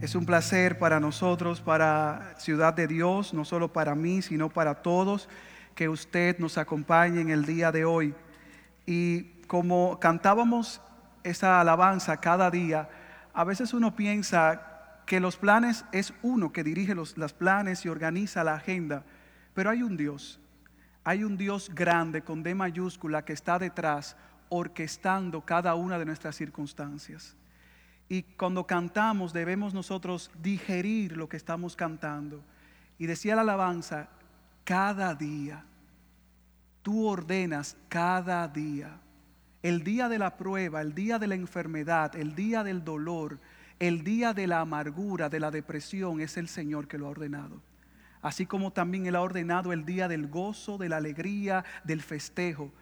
Es un placer para nosotros, para Ciudad de Dios, no solo para mí, sino para todos, que usted nos acompañe en el día de hoy. Y como cantábamos esa alabanza cada día, a veces uno piensa que los planes es uno que dirige los, planes y organiza la agenda, pero hay un Dios, hay un Dios grande con D mayúscula que está detrás orquestando cada una de nuestras circunstancias. Y cuando cantamos debemos nosotros digerir lo que estamos cantando. Y decía la alabanza, cada día, tú ordenas cada día. El día de la prueba, el día de la enfermedad, el día del dolor, el día de la amargura, de la depresión, es el Señor que lo ha ordenado. Así como también Él ha ordenado el día del gozo, de la alegría, del festejo.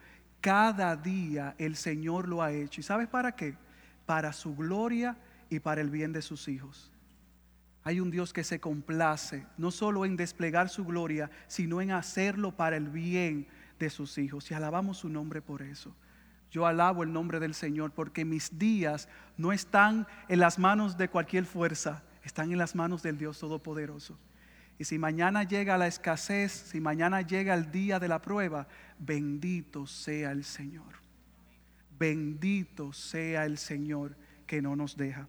Cada día el Señor lo ha hecho. ¿Y sabes para qué? Para su gloria y para el bien de sus hijos. Hay un Dios que se complace no solo en desplegar su gloria, sino en hacerlo para el bien de sus hijos. Y alabamos su nombre por eso. Yo alabo el nombre del Señor porque mis días no están en las manos de cualquier fuerza, están en las manos del Dios Todopoderoso. Y si mañana llega la escasez, si mañana llega el día de la prueba, bendito sea el Señor. Bendito sea el Señor que no nos deja.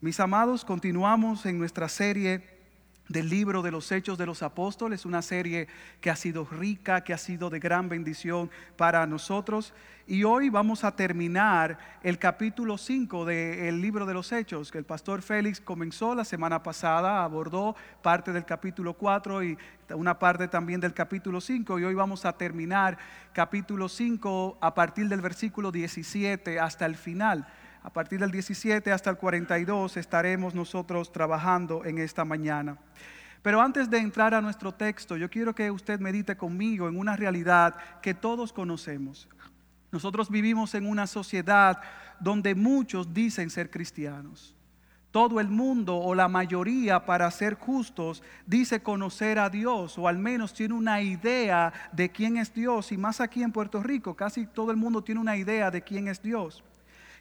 Mis amados, continuamos en nuestra serie del libro de los Hechos de los Apóstoles, una serie que ha sido rica, que ha sido de gran bendición para nosotros. Y hoy vamos a terminar el capítulo 5 del libro de los Hechos, que el pastor Félix comenzó la semana pasada, abordó parte del capítulo 4 y una parte también del capítulo 5. Y hoy vamos a terminar capítulo 5 a partir del versículo 17 hasta el final. A partir del 17 hasta el 42 estaremos nosotros trabajando en esta mañana. Pero antes de entrar a nuestro texto, yo quiero que usted medite conmigo en una realidad que todos conocemos. Nosotros vivimos en una sociedad donde muchos dicen ser cristianos. Todo el mundo o la mayoría, para ser justos, dice conocer a Dios o al menos tiene una idea de quién es Dios. Y más aquí en Puerto Rico, casi todo el mundo tiene una idea de quién es Dios.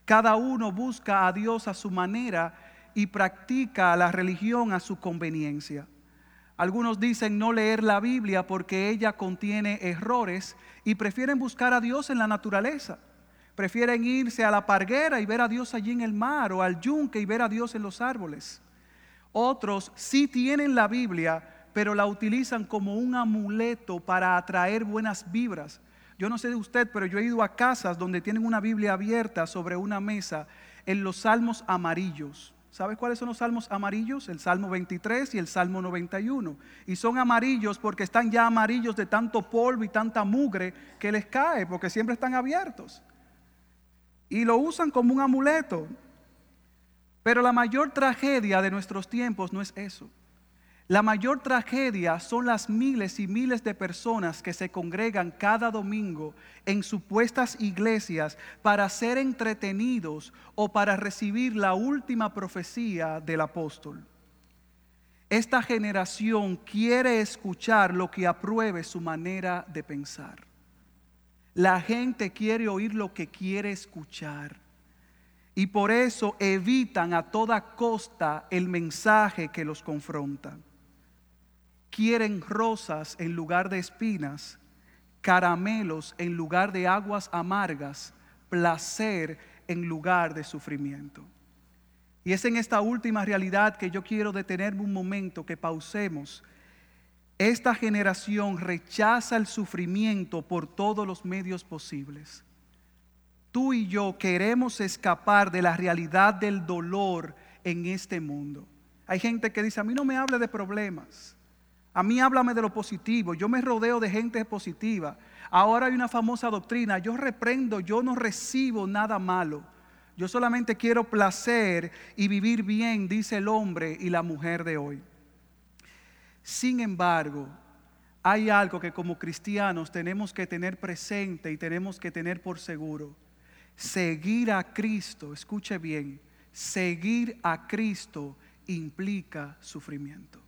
Cada uno busca a Dios a su manera y practica la religión a su conveniencia. Algunos dicen no leer la Biblia porque ella contiene errores y prefieren buscar a Dios en la naturaleza. Prefieren irse a la parguera y ver a Dios allí en el mar o al yunque y ver a Dios en los árboles. Otros sí tienen la Biblia, pero la utilizan como un amuleto para atraer buenas vibras. Yo no sé de usted, pero yo he ido a casas donde tienen una Biblia abierta sobre una mesa en los salmos amarillos. ¿Sabes cuáles son los salmos amarillos? El Salmo 23 y el Salmo 91. Y son amarillos porque están ya amarillos de tanto polvo y tanta mugre que les cae, porque siempre están abiertos. Y lo usan como un amuleto. Pero la mayor tragedia de nuestros tiempos no es eso. La mayor tragedia son las miles y miles de personas que se congregan cada domingo en supuestas iglesias para ser entretenidos o para recibir la última profecía del apóstol. Esta generación quiere escuchar lo que apruebe su manera de pensar. La gente quiere oír lo que quiere escuchar. Y por eso evitan a toda costa el mensaje que los confronta quieren rosas en lugar de espinas, caramelos en lugar de aguas amargas, placer en lugar de sufrimiento. Y es en esta última realidad que yo quiero detenerme un momento, que pausemos. Esta generación rechaza el sufrimiento por todos los medios posibles. Tú y yo queremos escapar de la realidad del dolor en este mundo. Hay gente que dice, a mí no me hable de problemas. A mí háblame de lo positivo. Yo me rodeo de gente positiva. Ahora hay una famosa doctrina. Yo reprendo, yo no recibo nada malo. Yo solamente quiero placer y vivir bien, dice el hombre y la mujer de hoy. Sin embargo, hay algo que como cristianos tenemos que tener presente y tenemos que tener por seguro. Seguir a Cristo, escuche bien, seguir a Cristo implica sufrimiento.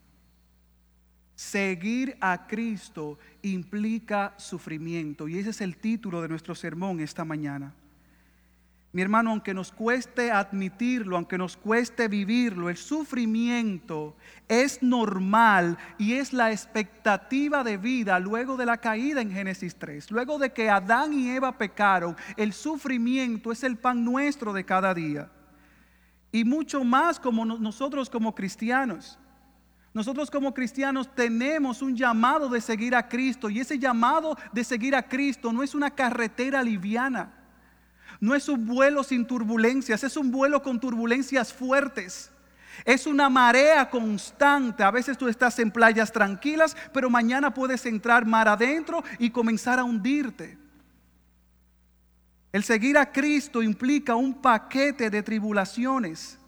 Seguir a Cristo implica sufrimiento y ese es el título de nuestro sermón esta mañana. Mi hermano, aunque nos cueste admitirlo, aunque nos cueste vivirlo, el sufrimiento es normal y es la expectativa de vida luego de la caída en Génesis 3. Luego de que Adán y Eva pecaron, el sufrimiento es el pan nuestro de cada día. Y mucho más como nosotros como cristianos. Nosotros como cristianos tenemos un llamado de seguir a Cristo y ese llamado de seguir a Cristo no es una carretera liviana. No es un vuelo sin turbulencias, es un vuelo con turbulencias fuertes. Es una marea constante. A veces tú estás en playas tranquilas, pero mañana puedes entrar mar adentro y comenzar a hundirte. El seguir a Cristo implica un paquete de tribulaciones,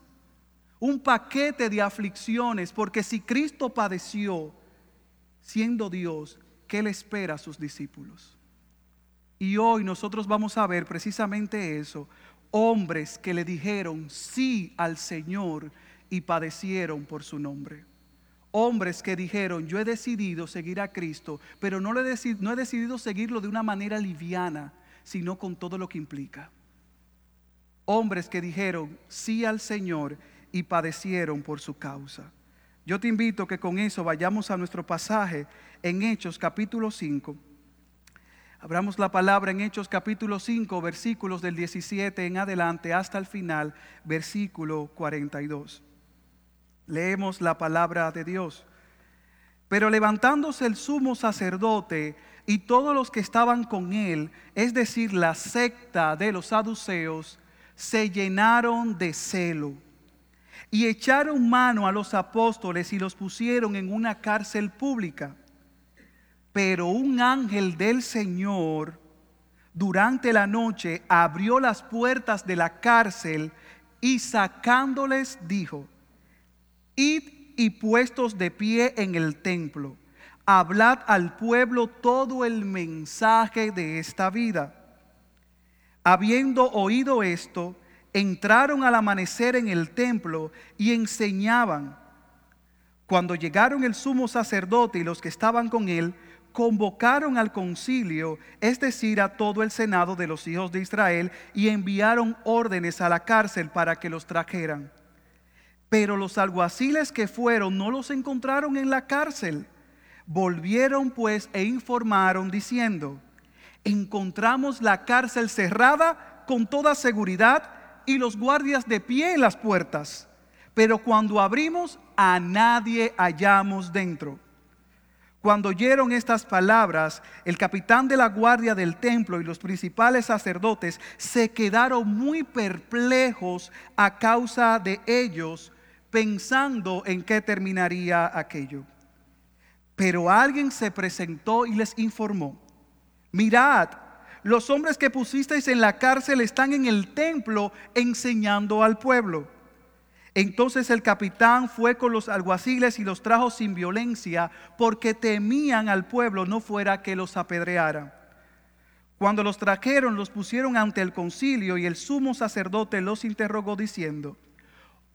un paquete de aflicciones, porque si Cristo padeció siendo Dios, ¿qué le espera a sus discípulos? Y hoy nosotros vamos a ver precisamente eso, hombres que le dijeron sí al Señor y padecieron por su nombre. Hombres que dijeron, yo he decidido seguir a Cristo, pero no, le no he decidido seguirlo de una manera liviana, sino con todo lo que implica. Hombres que dijeron sí al Señor y padecieron por su causa. Yo te invito que con eso vayamos a nuestro pasaje en Hechos capítulo 5 Abramos la palabra en Hechos capítulo 5, versículos del 17 en adelante hasta el final, versículo 42. Leemos la palabra de Dios. Pero levantándose el sumo sacerdote y todos los que estaban con él, es decir, la secta de los saduceos, se llenaron de celo y echaron mano a los apóstoles y los pusieron en una cárcel pública pero un ángel del Señor durante la noche abrió las puertas de la cárcel y sacándoles dijo, id y puestos de pie en el templo, hablad al pueblo todo el mensaje de esta vida. Habiendo oído esto, entraron al amanecer en el templo y enseñaban. Cuando llegaron el sumo sacerdote y los que estaban con él, convocaron al concilio, es decir, a todo el senado de los hijos de Israel, y enviaron órdenes a la cárcel para que los trajeran. Pero los alguaciles que fueron no los encontraron en la cárcel. Volvieron pues e informaron diciendo, encontramos la cárcel cerrada con toda seguridad y los guardias de pie en las puertas. Pero cuando abrimos, a nadie hallamos dentro. Cuando oyeron estas palabras, el capitán de la guardia del templo y los principales sacerdotes se quedaron muy perplejos a causa de ellos, pensando en qué terminaría aquello. Pero alguien se presentó y les informó, mirad, los hombres que pusisteis en la cárcel están en el templo enseñando al pueblo. Entonces el capitán fue con los alguaciles y los trajo sin violencia porque temían al pueblo no fuera que los apedreara. Cuando los trajeron, los pusieron ante el concilio y el sumo sacerdote los interrogó diciendo,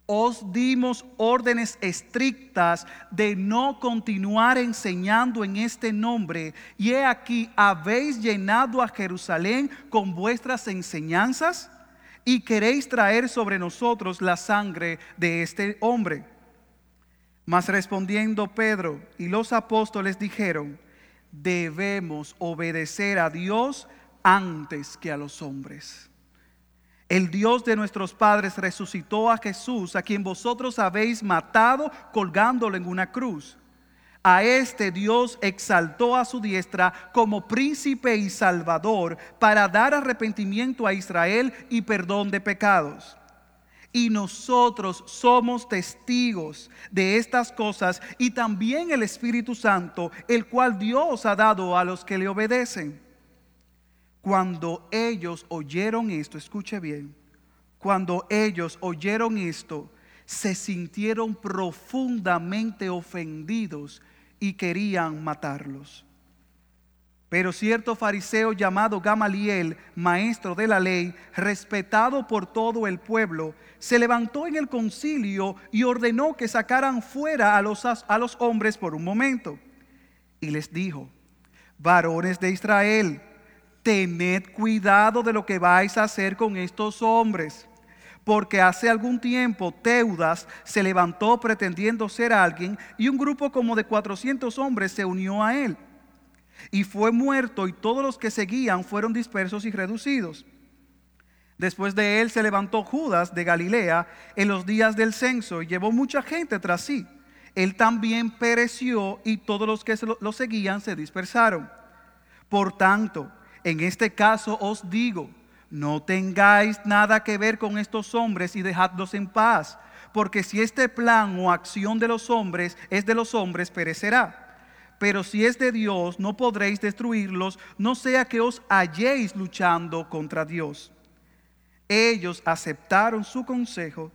os dimos órdenes estrictas de no continuar enseñando en este nombre y he aquí, habéis llenado a Jerusalén con vuestras enseñanzas y queréis traer sobre nosotros la sangre de este hombre. Mas respondiendo Pedro y los apóstoles dijeron, debemos obedecer a Dios antes que a los hombres. El Dios de nuestros padres resucitó a Jesús, a quien vosotros habéis matado colgándolo en una cruz a este Dios exaltó a su diestra como príncipe y salvador para dar arrepentimiento a Israel y perdón de pecados. Y nosotros somos testigos de estas cosas y también el Espíritu Santo, el cual Dios ha dado a los que le obedecen. Cuando ellos oyeron esto, escuche bien, cuando ellos oyeron esto, se sintieron profundamente ofendidos y querían matarlos. Pero cierto fariseo llamado Gamaliel, maestro de la ley, respetado por todo el pueblo, se levantó en el concilio y ordenó que sacaran fuera a los, a los hombres por un momento. Y les dijo, varones de Israel, tened cuidado de lo que vais a hacer con estos hombres. Porque hace algún tiempo Teudas se levantó pretendiendo ser alguien y un grupo como de 400 hombres se unió a él. Y fue muerto y todos los que seguían fueron dispersos y reducidos. Después de él se levantó Judas de Galilea en los días del censo y llevó mucha gente tras sí. Él también pereció y todos los que lo seguían se dispersaron. Por tanto, en este caso os digo, no tengáis nada que ver con estos hombres y dejadlos en paz, porque si este plan o acción de los hombres es de los hombres, perecerá. Pero si es de Dios, no podréis destruirlos, no sea que os halléis luchando contra Dios. Ellos aceptaron su consejo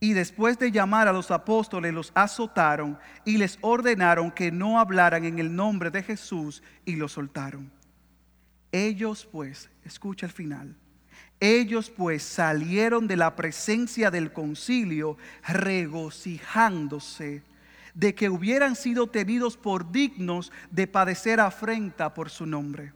y después de llamar a los apóstoles los azotaron y les ordenaron que no hablaran en el nombre de Jesús y los soltaron. Ellos pues, escucha el final, ellos pues salieron de la presencia del concilio regocijándose de que hubieran sido tenidos por dignos de padecer afrenta por su nombre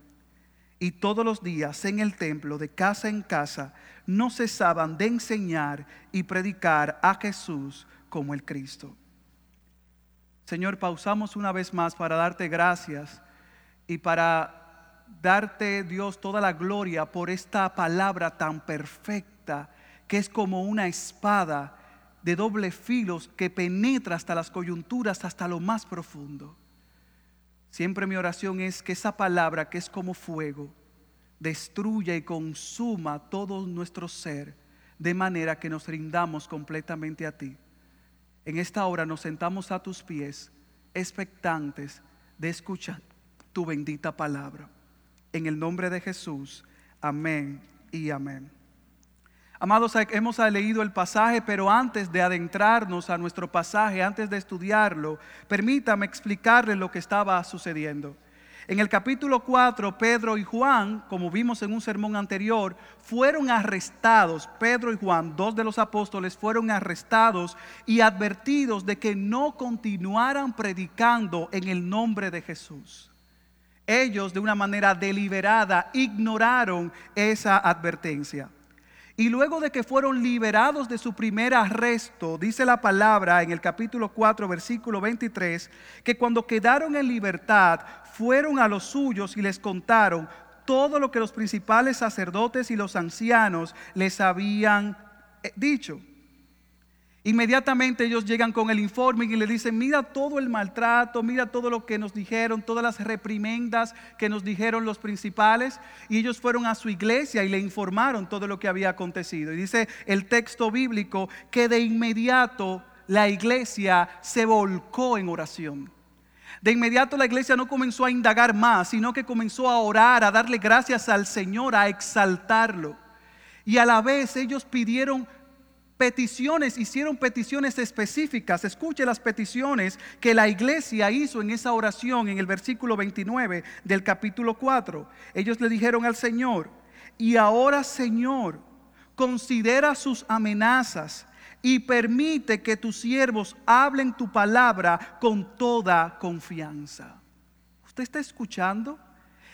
y todos los días en el templo, de casa en casa, no cesaban de enseñar y predicar a Jesús como el Cristo. Señor, pausamos una vez más para darte gracias y para darte, Dios, toda la gloria por esta palabra tan perfecta que es como una espada de doble filo que penetra hasta las coyunturas, hasta lo más profundo. Siempre mi oración es que esa palabra que es como fuego destruya y consuma todo nuestro ser de manera que nos rindamos completamente a ti. En esta hora nos sentamos a tus pies, expectantes de escuchar tu bendita palabra. En el nombre de Jesús, amén y amén. Amados, hemos leído el pasaje, pero antes de adentrarnos a nuestro pasaje, antes de estudiarlo, permítame explicarle lo que estaba sucediendo. En el capítulo 4, Pedro y Juan, como vimos en un sermón anterior, fueron arrestados. Pedro y Juan, dos de los apóstoles, fueron arrestados y advertidos de que no continuaran predicando en el nombre de Jesús. Ellos, de una manera deliberada, ignoraron esa advertencia. Y luego de que fueron liberados de su primer arresto, dice la palabra en el capítulo 4, versículo 23, que cuando quedaron en libertad, fueron a los suyos y les contaron todo lo que los principales sacerdotes y los ancianos les habían eh, dicho. Inmediatamente ellos llegan con el informe y le dicen, mira todo el maltrato, mira todo lo que nos dijeron, todas las reprimendas que nos dijeron los principales. Y ellos fueron a su iglesia y le informaron todo lo que había acontecido. Y dice el texto bíblico que de inmediato la iglesia se volcó en oración. De inmediato la iglesia no comenzó a indagar más, sino que comenzó a orar, a darle gracias al Señor, a exaltarlo. Y a la vez ellos pidieron peticiones, hicieron peticiones específicas. Escuche las peticiones que la iglesia hizo en esa oración en el versículo 29 del capítulo 4. Ellos le dijeron al Señor, y ahora Señor, considera sus amenazas y permite que tus siervos hablen tu palabra con toda confianza. ¿Usted está escuchando?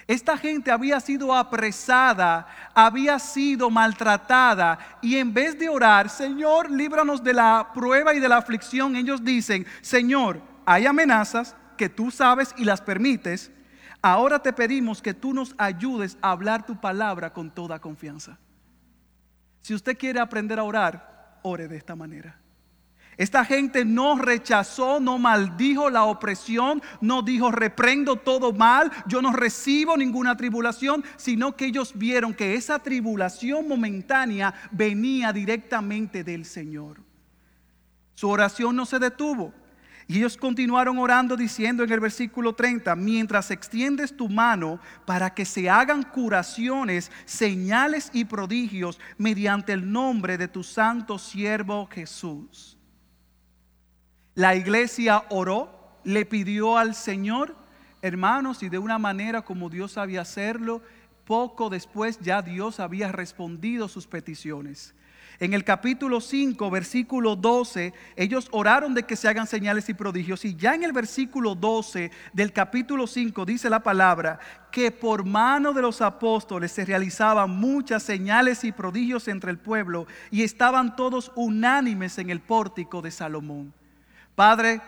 Esta gente había sido apresada, había sido maltratada y en vez de orar, Señor, líbranos de la prueba y de la aflicción, ellos dicen, Señor, hay amenazas que tú sabes y las permites. Ahora te pedimos que tú nos ayudes a hablar tu palabra con toda confianza. Si usted quiere aprender a orar, ore de esta manera. Esta gente no rechazó, no maldijo la opresión, no dijo reprendo todo mal, yo no recibo ninguna tribulación, sino que ellos vieron que esa tribulación momentánea venía directamente del Señor. Su oración no se detuvo. Y ellos continuaron orando diciendo en el versículo 30, mientras extiendes tu mano para que se hagan curaciones, señales y prodigios mediante el nombre de tu santo siervo Jesús. La iglesia oró, le pidió al Señor, hermanos, y de una manera como Dios sabía hacerlo, poco después ya Dios había respondido sus peticiones. En el capítulo 5, versículo 12, ellos oraron de que se hagan señales y prodigios. Y ya en el versículo 12 del capítulo 5 dice la palabra que por mano de los apóstoles se realizaban muchas señales y prodigios entre el pueblo y estaban todos unánimes en el pórtico de Salomón. Padre,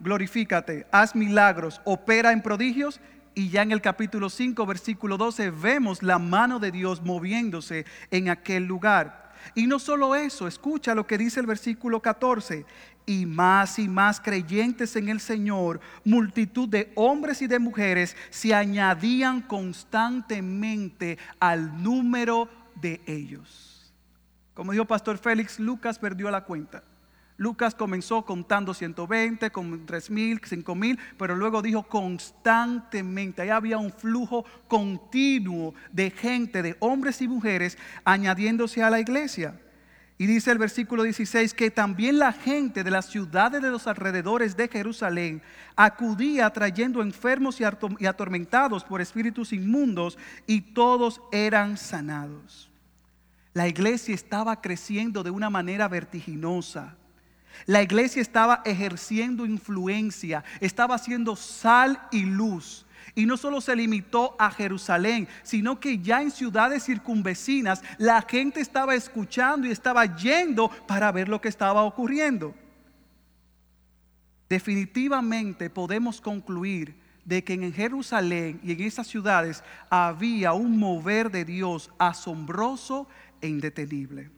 glorifícate, haz milagros, opera en prodigios. Y ya en el capítulo 5, versículo 12, vemos la mano de Dios moviéndose en aquel lugar. Y no solo eso, escucha lo que dice el versículo 14. Y más y más creyentes en el Señor, multitud de hombres y de mujeres se añadían constantemente al número de ellos. Como dijo Pastor Félix, Lucas perdió la cuenta. Lucas comenzó contando 120, con 3000, 5000, pero luego dijo constantemente. Ahí había un flujo continuo de gente, de hombres y mujeres, añadiéndose a la iglesia. Y dice el versículo 16 que también la gente de las ciudades de los alrededores de Jerusalén acudía trayendo enfermos y atormentados por espíritus inmundos y todos eran sanados. La iglesia estaba creciendo de una manera vertiginosa. La iglesia estaba ejerciendo influencia, estaba haciendo sal y luz. Y no solo se limitó a Jerusalén, sino que ya en ciudades circunvecinas la gente estaba escuchando y estaba yendo para ver lo que estaba ocurriendo. Definitivamente podemos concluir de que en Jerusalén y en esas ciudades había un mover de Dios asombroso e indetenible.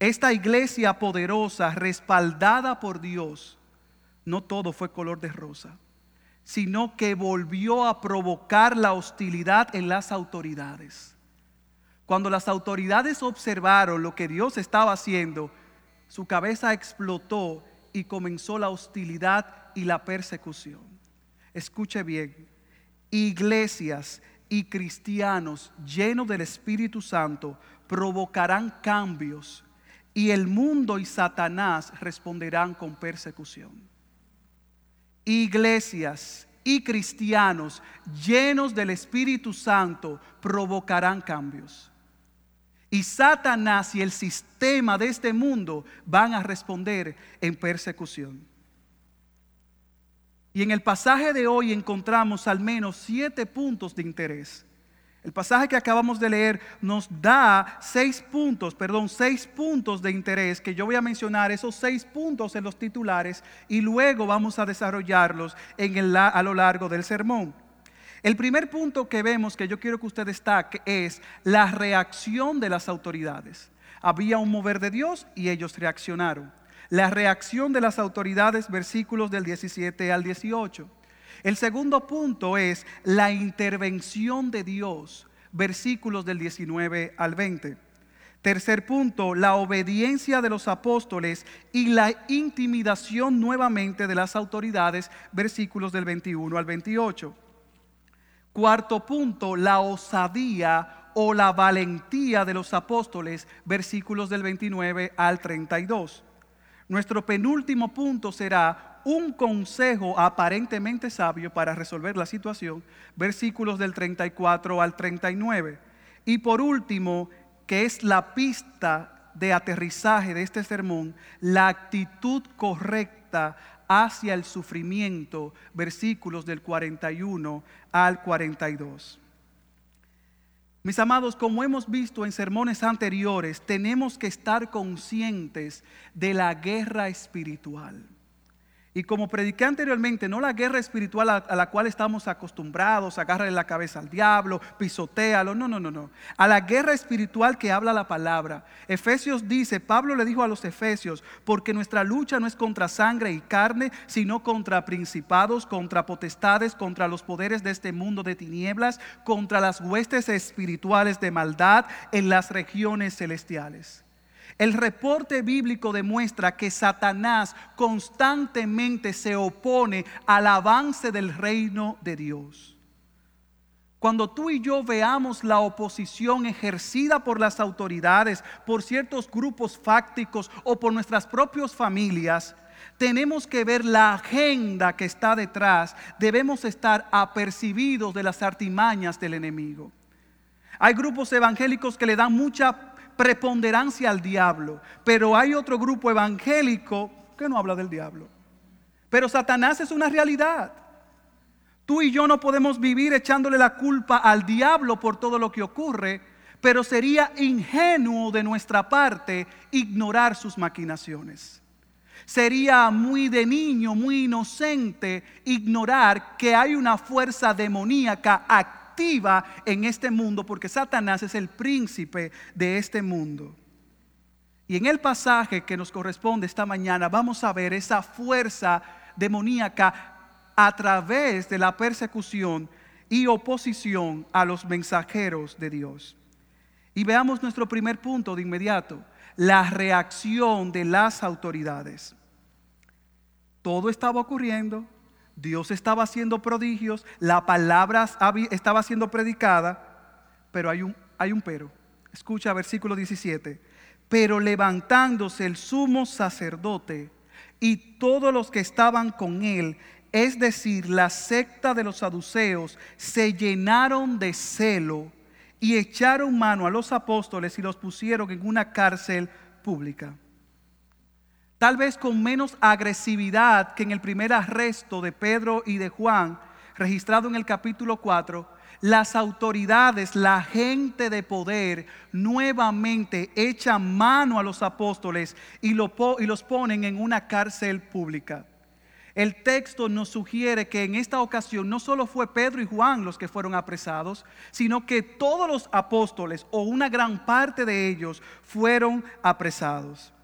Esta iglesia poderosa, respaldada por Dios, no todo fue color de rosa, sino que volvió a provocar la hostilidad en las autoridades. Cuando las autoridades observaron lo que Dios estaba haciendo, su cabeza explotó y comenzó la hostilidad y la persecución. Escuche bien, iglesias y cristianos llenos del Espíritu Santo provocarán cambios y el mundo y Satanás responderán con persecución. Iglesias y cristianos llenos del Espíritu Santo provocarán cambios. Y Satanás y el sistema de este mundo van a responder en persecución. Y en el pasaje de hoy encontramos al menos siete puntos de interés el pasaje que acabamos de leer nos da seis puntos, perdón, seis puntos de interés que yo voy a mencionar, esos seis puntos en los titulares y luego vamos a desarrollarlos a lo largo del sermón. El primer punto que vemos que yo quiero que usted destaque es la reacción de las autoridades. Había un mover de Dios y ellos reaccionaron. La reacción de las autoridades, versículos del 17 al 18. El segundo punto es la intervención de Dios, versículos del 19 al 20. Tercer punto, la obediencia de los apóstoles y la intimidación nuevamente de las autoridades, versículos del 21 al 28. Cuarto punto, la osadía o la valentía de los apóstoles, versículos del 29 al 32. Nuestro penúltimo punto será un consejo aparentemente sabio para resolver la situación, versículos del 34 al 39. Y por último, que es la pista de aterrizaje de este sermón, la actitud correcta hacia el sufrimiento, versículos del 41 al 42. Mis amados, como hemos visto en sermones anteriores, tenemos que estar conscientes de la guerra espiritual. Y como prediqué anteriormente, no la guerra espiritual a, la cual estamos acostumbrados, agarrarle la cabeza al diablo, pisotealo, no, no, no, no. A la guerra espiritual que habla la palabra. Efesios dice, Pablo le dijo a los Efesios, porque nuestra lucha no es contra sangre y carne, sino contra principados, contra potestades, contra los poderes de este mundo de tinieblas, contra las huestes espirituales de maldad en las regiones celestiales. El reporte bíblico demuestra que Satanás constantemente se opone al avance del reino de Dios. Cuando tú y yo veamos la oposición ejercida por las autoridades, por ciertos grupos fácticos o por nuestras propias familias, tenemos que ver la agenda que está detrás. Debemos estar apercibidos de las artimañas del enemigo. Hay grupos evangélicos que le dan mucha preponderancia al diablo, pero hay otro grupo evangélico que no habla del diablo. Pero Satanás es una realidad. Tú y yo no podemos vivir echándole la culpa al diablo por todo lo que ocurre, pero sería ingenuo de nuestra parte ignorar sus maquinaciones. Sería muy de niño, muy inocente ignorar que hay una fuerza demoníaca activa en este mundo, porque Satanás es el príncipe de este mundo. Y en el pasaje que nos corresponde esta mañana vamos a ver esa fuerza demoníaca a través de la persecución y oposición a los mensajeros de Dios. Y veamos nuestro primer punto de inmediato, la reacción de las autoridades. Todo estaba ocurriendo, Dios estaba haciendo prodigios, la palabra estaba siendo predicada, pero hay un, hay un pero. Escucha versículo 17. Pero levantándose el sumo sacerdote y todos los que estaban con él, es decir, la secta de los saduceos, se llenaron de celo y echaron mano a los apóstoles y los pusieron en una cárcel pública. Tal vez con menos agresividad que en el primer arresto de Pedro y de Juan, registrado en el capítulo 4, las autoridades, la gente de poder, nuevamente echan mano a los apóstoles y, los ponen en una cárcel pública. El texto nos sugiere que en esta ocasión no solo fue Pedro y Juan los que fueron apresados, sino que todos los apóstoles o una gran parte de ellos fueron apresados.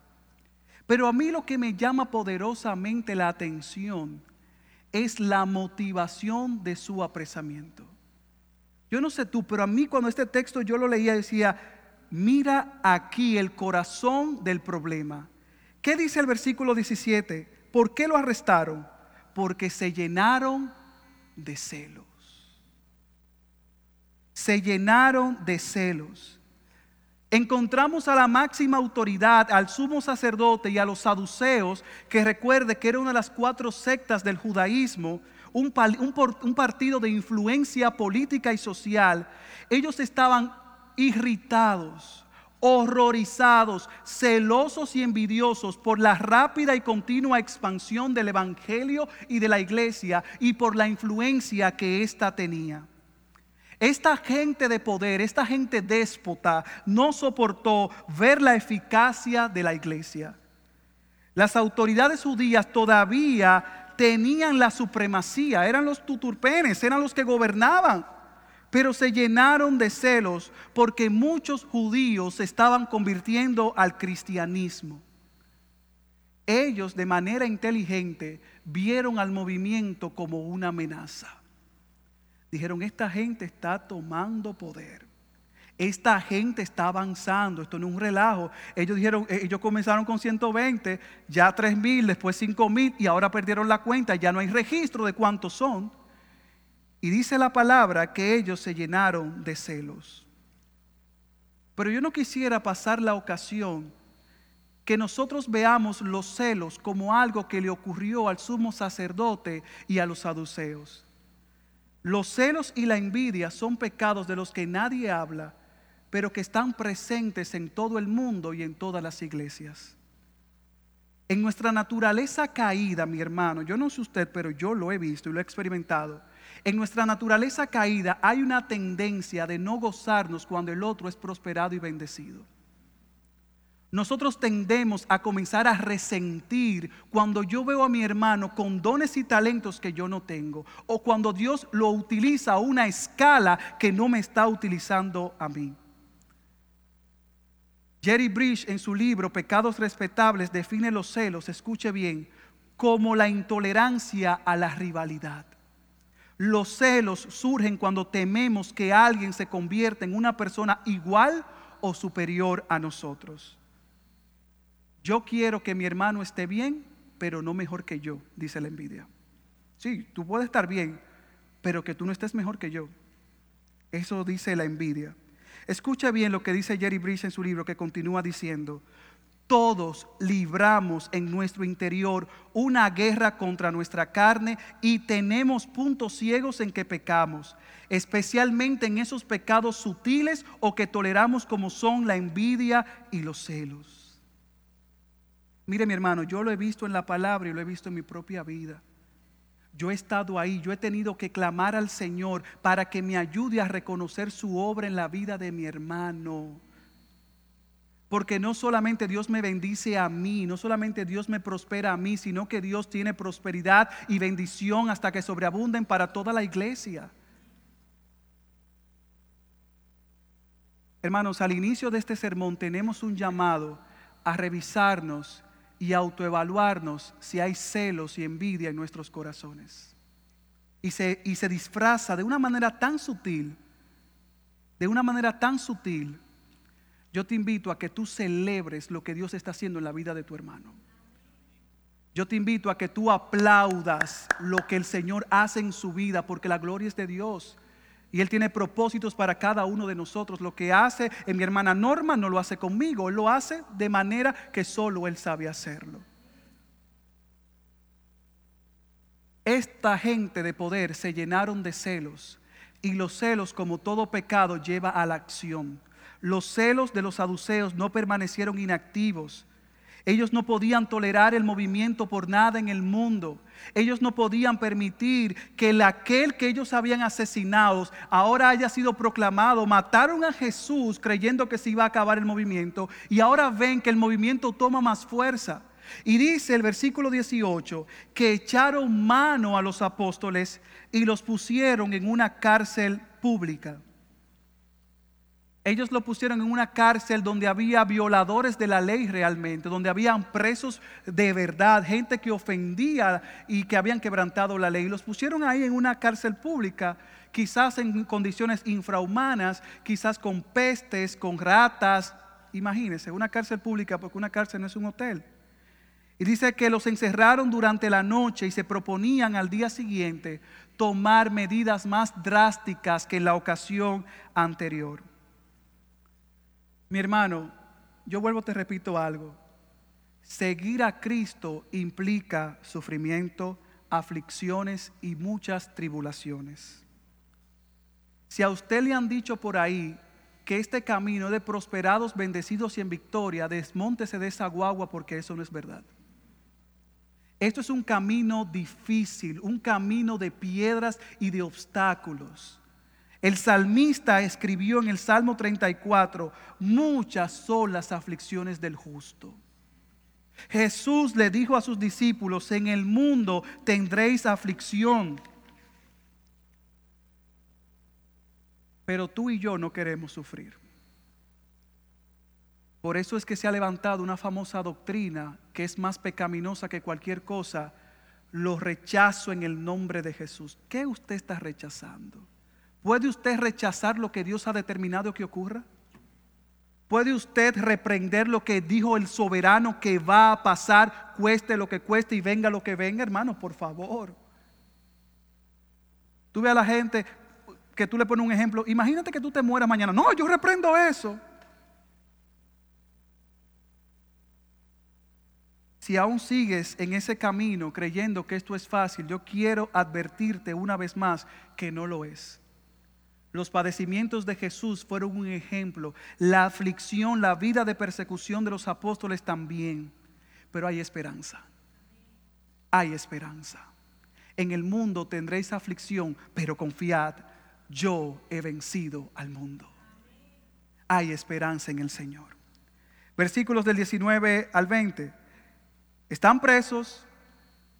Pero a mí lo que me llama poderosamente la atención es la motivación de su apresamiento. Yo no sé tú, pero a mí cuando este texto yo lo leía decía, mira aquí el corazón del problema. ¿Qué dice el versículo 17? ¿Por qué lo arrestaron? Porque se llenaron de celos. Se llenaron de celos. Encontramos a la máxima autoridad, al sumo sacerdote y a los saduceos, que recuerde que era una de las cuatro sectas del judaísmo, un, un, partido de influencia política y social, ellos estaban irritados, horrorizados, celosos y envidiosos por la rápida y continua expansión del Evangelio y de la iglesia y por la influencia que ésta tenía. Esta gente de poder, esta gente déspota, no soportó ver la eficacia de la iglesia. Las autoridades judías todavía tenían la supremacía, eran los tuturpenes, eran los que gobernaban, pero se llenaron de celos porque muchos judíos se estaban convirtiendo al cristianismo. Ellos de manera inteligente vieron al movimiento como una amenaza. Dijeron, esta gente está tomando poder. Esta gente está avanzando, esto no es un relajo. Ellos dijeron, eh, ellos comenzaron con 120, ya 3 mil, después 5 mil y ahora perdieron la cuenta, ya no hay registro de cuántos son. Y dice la palabra que ellos se llenaron de celos. Pero yo no quisiera pasar la ocasión que nosotros veamos los celos como algo que le ocurrió al sumo sacerdote y a los saduceos. Los celos y la envidia son pecados de los que nadie habla pero que están presentes en todo el mundo y en todas las iglesias. En nuestra naturaleza caída, mi hermano, yo no sé usted, pero yo lo he visto y lo he experimentado. En nuestra naturaleza caída hay una tendencia de no gozarnos cuando el otro es prosperado y bendecido. Nosotros tendemos a comenzar a resentir cuando yo veo a mi hermano con dones y talentos que yo no tengo, o cuando Dios lo utiliza a una escala que no me está utilizando a mí. Jerry Bridge en su libro Pecados Respetables define los celos, escuche bien, como la intolerancia a la rivalidad. Los celos surgen cuando tememos que alguien se convierta en una persona igual o superior a nosotros. Yo quiero que mi hermano esté bien, pero no mejor que yo, dice la envidia. Sí, tú puedes estar bien, pero que tú no estés mejor que yo. Eso dice la envidia. Escucha bien lo que dice Jerry Bridge en su libro que continúa diciendo, Todos libramos en nuestro interior una guerra contra nuestra carne y tenemos puntos ciegos en que pecamos, especialmente en esos pecados sutiles o que toleramos como son la envidia y los celos. Mire mi hermano, yo lo he visto en la palabra y lo he visto en mi propia vida. Yo he estado ahí, yo he tenido que clamar al Señor para que me ayude a reconocer su obra en la vida de mi hermano. Porque no solamente Dios me bendice a mí, no solamente Dios me prospera a mí, sino que Dios tiene prosperidad y bendición hasta que sobreabunden para toda la iglesia. Hermanos, al inicio de este sermón tenemos un llamado a revisarnos y autoevaluarnos si hay celos y envidia en nuestros corazones. Y se, y se disfraza de una manera tan sutil, de una manera tan sutil, yo te invito a que tú celebres lo que Dios está haciendo en la vida de tu hermano. Yo te invito a que tú aplaudas lo que el Señor hace en su vida, porque la gloria es de Dios. Y Él tiene propósitos para cada uno de nosotros. Lo que hace en mi hermana Norma no lo hace conmigo, lo hace de manera que solo Él sabe hacerlo. Esta gente de poder se llenaron de celos y los celos, como todo pecado, lleva a la acción. Los celos de los saduceos no permanecieron inactivos. Ellos no podían tolerar el movimiento por nada en el mundo. Ellos no podían permitir que el aquel que ellos habían asesinado ahora haya sido proclamado. Mataron a Jesús creyendo que se iba a acabar el movimiento y ahora ven que el movimiento toma más fuerza. Y dice el versículo 18 que echaron mano a los apóstoles y los pusieron en una cárcel pública. Ellos lo pusieron en una cárcel donde había violadores de la ley realmente, donde habían presos de verdad, gente que ofendía y que habían quebrantado la ley. Los pusieron ahí en una cárcel pública, quizás en condiciones infrahumanas, quizás con pestes, con ratas. Imagínense, una cárcel pública, porque una cárcel no es un hotel. Y dice que los encerraron durante la noche y se proponían al día siguiente tomar medidas más drásticas que en la ocasión anterior. Mi hermano, yo vuelvo, te repito algo. Seguir a Cristo implica sufrimiento, aflicciones y muchas tribulaciones. Si a usted le han dicho por ahí que este camino de prosperados, bendecidos y en victoria, desmóntese de esa guagua porque eso no es verdad. Esto es un camino difícil, un camino de piedras y de obstáculos. El salmista escribió en el Salmo 34, muchas son las aflicciones del justo. Jesús le dijo a sus discípulos, en el mundo tendréis aflicción. Pero tú y yo no queremos sufrir. Por eso es que se ha levantado una famosa doctrina que es más pecaminosa que cualquier cosa. Lo rechazo en el nombre de Jesús. ¿Qué usted está rechazando? ¿Puede usted rechazar lo que Dios ha determinado que ocurra? ¿Puede usted reprender lo que dijo el soberano que va a pasar, cueste lo que cueste y venga lo que venga, hermano? Por favor. Tú ve a la gente que tú le pones un ejemplo, imagínate que tú te mueras mañana. No, yo reprendo eso. Si aún sigues en ese camino creyendo que esto es fácil, yo quiero advertirte una vez más que no lo es. Los padecimientos de Jesús fueron un ejemplo. La aflicción, la vida de persecución de los apóstoles también. Pero hay esperanza. Hay esperanza. En el mundo tendréis aflicción, pero confiad, yo he vencido al mundo. Hay esperanza en el Señor. Versículos del 19 al 20. Están presos,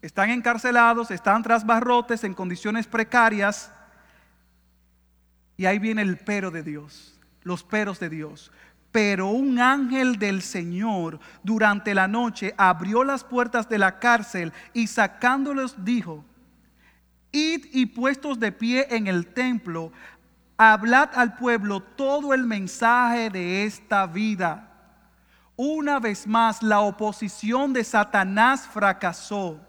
están encarcelados, están tras barrotes en condiciones precarias y ahí viene el pero de Dios, los peros de Dios. Pero un ángel del Señor durante la noche abrió las puertas de la cárcel y sacándolos dijo, id y puestos de pie en el templo, hablad al pueblo todo el mensaje de esta vida. Una vez más, la oposición de Satanás fracasó.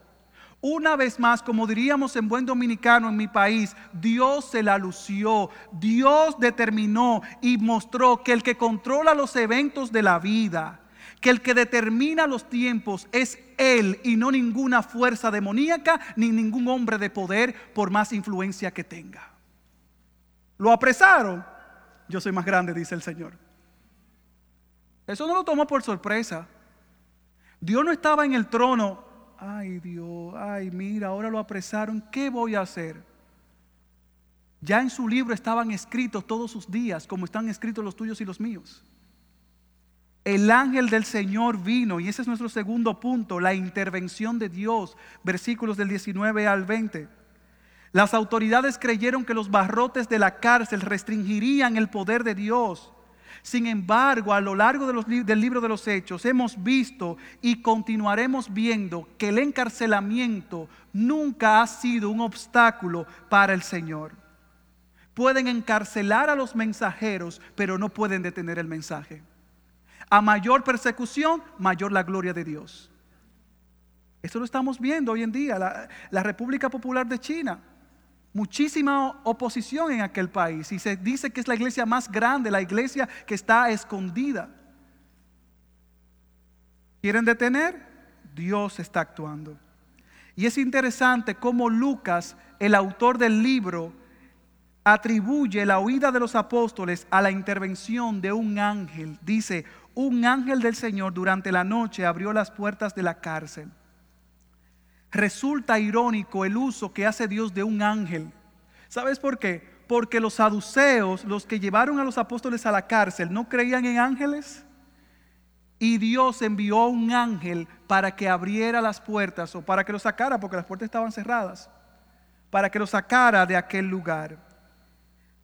Una vez más, como diríamos en buen dominicano en mi país, Dios se la lució, Dios determinó y mostró que el que controla los eventos de la vida, que el que determina los tiempos es Él y no ninguna fuerza demoníaca ni ningún hombre de poder por más influencia que tenga. Lo apresaron. Yo soy más grande, dice el Señor. Eso no lo tomó por sorpresa. Dios no estaba en el trono. Ay Dios, ay mira, ahora lo apresaron. ¿Qué voy a hacer? Ya en su libro estaban escritos todos sus días, como están escritos los tuyos y los míos. El ángel del Señor vino, y ese es nuestro segundo punto, la intervención de Dios, versículos del 19 al 20. Las autoridades creyeron que los barrotes de la cárcel restringirían el poder de Dios. Sin embargo, a lo largo del libro de los Hechos hemos visto y continuaremos viendo que el encarcelamiento nunca ha sido un obstáculo para el Señor. Pueden encarcelar a los mensajeros, pero no pueden detener el mensaje. A mayor persecución, mayor la gloria de Dios. Esto lo estamos viendo hoy en día, la, la República Popular de China muchísima oposición en aquel país y se dice que es la iglesia más grande, la iglesia que está escondida. ¿Quieren detener? Dios está actuando. Y es interesante cómo Lucas, el autor del libro, atribuye la huida de los apóstoles a la intervención de un ángel. Dice, un ángel del Señor durante la noche abrió las puertas de la cárcel. Resulta irónico el uso que hace Dios de un ángel. ¿Sabes por qué? Porque los saduceos, los que llevaron a los apóstoles a la cárcel, no creían en ángeles. Y Dios envió un ángel para que abriera las puertas o para que los sacara, porque las puertas estaban cerradas, para que los sacara de aquel lugar.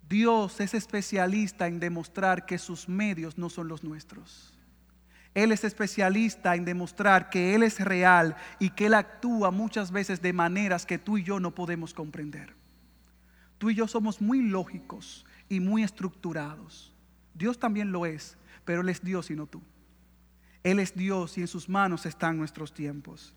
Dios es especialista en demostrar que sus medios no son los nuestros. Él es especialista en demostrar que Él es real y que Él actúa muchas veces de maneras que tú y yo no podemos comprender. Tú y yo somos muy lógicos y muy estructurados. Dios también lo es, pero Él es Dios y no tú. Él es Dios y en sus manos están nuestros tiempos.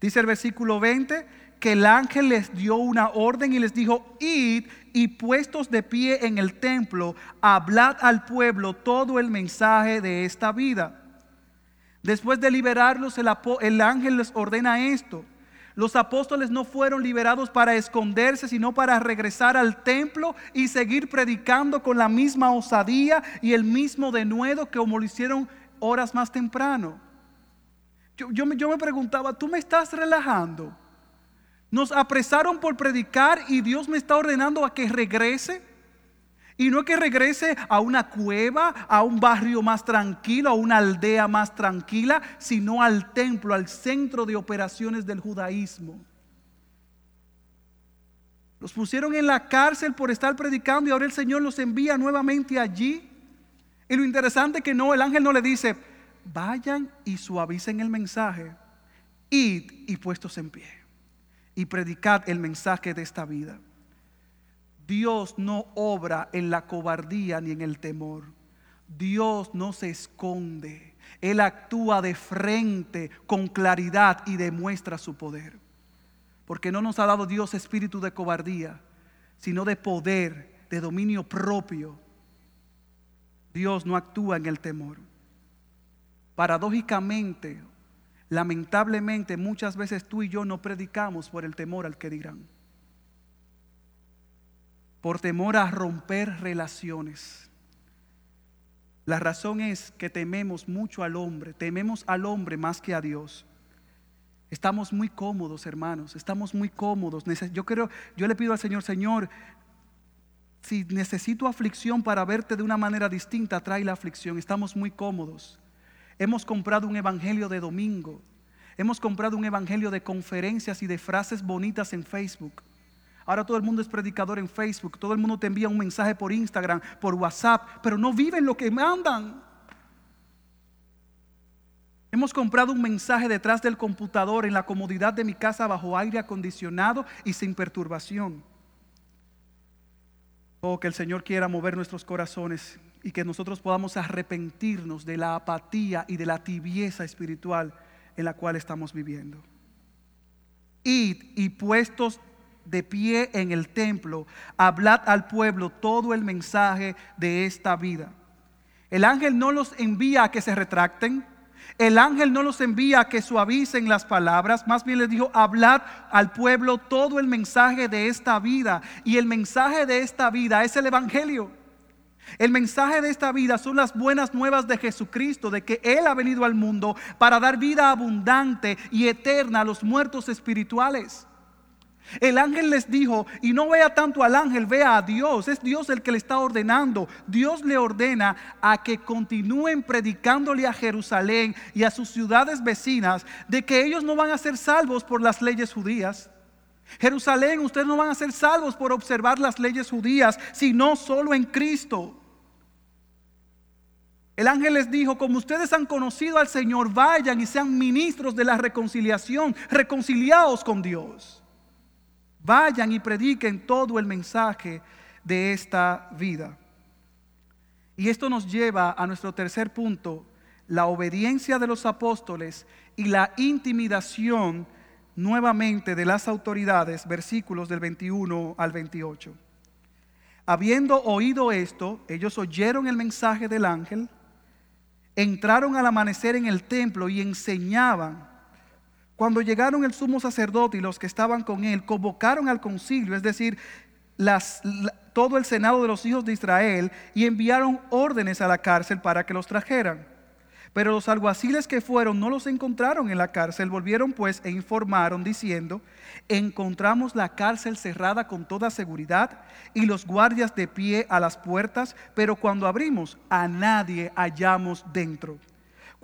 Dice el versículo 20 que el ángel les dio una orden y les dijo, id y puestos de pie en el templo, hablad al pueblo todo el mensaje de esta vida. Después de liberarlos, el, ángel les ordena esto. Los apóstoles no fueron liberados para esconderse, sino para regresar al templo y seguir predicando con la misma osadía y el mismo denuedo que como lo hicieron horas más temprano. Yo, me preguntaba, ¿tú me estás relajando? Nos apresaron por predicar y Dios me está ordenando a que regrese. Y no es que regrese a una cueva, a un barrio más tranquilo, a una aldea más tranquila, sino al templo, al centro de operaciones del judaísmo. Los pusieron en la cárcel por estar predicando y ahora el Señor los envía nuevamente allí. Y lo interesante es que no, el ángel no le dice, vayan y suavicen el mensaje, id y puestos en pie y predicad el mensaje de esta vida. Dios no obra en la cobardía ni en el temor. Dios no se esconde. Él actúa de frente con claridad y demuestra su poder. Porque no nos ha dado Dios espíritu de cobardía, sino de poder, de dominio propio. Dios no actúa en el temor. Paradójicamente, lamentablemente, muchas veces tú y yo no predicamos por el temor al que dirán por temor a romper relaciones. La razón es que tememos mucho al hombre, tememos al hombre más que a Dios. Estamos muy cómodos, hermanos, estamos muy cómodos. Yo creo, yo le pido al Señor, Señor, si necesito aflicción para verte de una manera distinta, trae la aflicción. Estamos muy cómodos. Hemos comprado un evangelio de domingo. Hemos comprado un evangelio de conferencias y de frases bonitas en Facebook. Ahora todo el mundo es predicador en Facebook, todo el mundo te envía un mensaje por Instagram, por WhatsApp, pero no viven lo que mandan. Hemos comprado un mensaje detrás del computador en la comodidad de mi casa bajo aire acondicionado y sin perturbación. Oh, que el Señor quiera mover nuestros corazones y que nosotros podamos arrepentirnos de la apatía y de la tibieza espiritual en la cual estamos viviendo. Id y puestos de pie en el templo, hablad al pueblo todo el mensaje de esta vida. El ángel no los envía a que se retracten. El ángel no los envía a que suavicen las palabras, más bien les dijo, hablad al pueblo todo el mensaje de esta vida. Y el mensaje de esta vida es el Evangelio. El mensaje de esta vida son las buenas nuevas de Jesucristo, de que Él ha venido al mundo para dar vida abundante y eterna a los muertos espirituales. El ángel les dijo, y no vea tanto al ángel, vea a Dios. Es Dios el que le está ordenando. Dios le ordena a que continúen predicándole a Jerusalén y a sus ciudades vecinas de que ellos no van a ser salvos por las leyes judías. Jerusalén, ustedes no van a ser salvos por observar las leyes judías, sino solo en Cristo. El ángel les dijo, como ustedes han conocido al Señor, vayan y sean ministros de la reconciliación, reconciliados con Dios. Vayan y prediquen todo el mensaje de esta vida. Y esto nos lleva a nuestro tercer punto, la obediencia de los apóstoles y la intimidación nuevamente de las autoridades, versículos del 21 al 28. Habiendo oído esto, ellos oyeron el mensaje del ángel, entraron al amanecer en el templo y enseñaban cuando llegaron el sumo sacerdote y los que estaban con él, convocaron al concilio, es decir, todo el senado de los hijos de Israel, y enviaron órdenes a la cárcel para que los trajeran. Pero los alguaciles que fueron no los encontraron en la cárcel, volvieron pues e informaron diciendo, encontramos la cárcel cerrada con toda seguridad y los guardias de pie a las puertas, pero cuando abrimos a nadie hallamos dentro.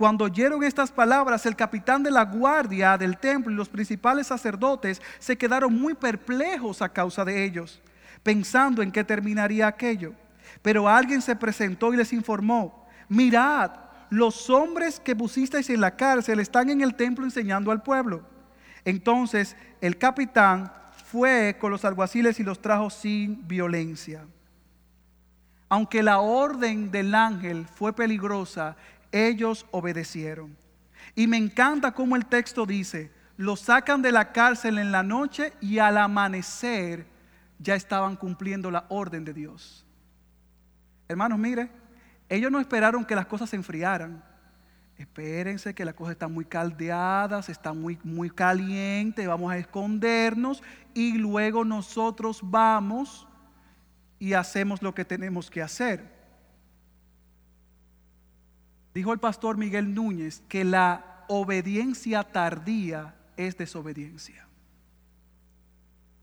Cuando oyeron estas palabras, el capitán de la guardia del templo y los principales sacerdotes se quedaron muy perplejos a causa de ellos, pensando en qué terminaría aquello. Pero alguien se presentó y les informó, mirad, los hombres que pusisteis en la cárcel están en el templo enseñando al pueblo. Entonces el capitán fue con los alguaciles y los trajo sin violencia. Aunque la orden del ángel fue peligrosa, ellos obedecieron. Y me encanta cómo el texto dice, lo sacan de la cárcel en la noche y al amanecer ya estaban cumpliendo la orden de Dios. Hermanos, mire, ellos no esperaron que las cosas se enfriaran. Espérense que las cosas están muy caldeadas, están muy, muy calientes, vamos a escondernos y luego nosotros vamos y hacemos lo que tenemos que hacer. Dijo el pastor Miguel Núñez que la obediencia tardía es desobediencia.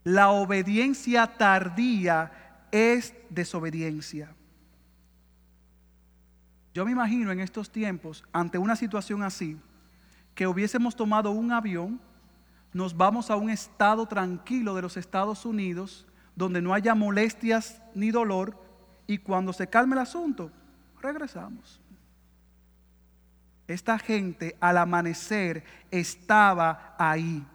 La obediencia tardía es desobediencia. Yo me imagino en estos tiempos, ante una situación así, que hubiésemos tomado un avión, nos vamos a un estado tranquilo de los Estados Unidos, donde no haya molestias ni dolor, y cuando se calme el asunto, regresamos. Esta gente al amanecer estaba ahí.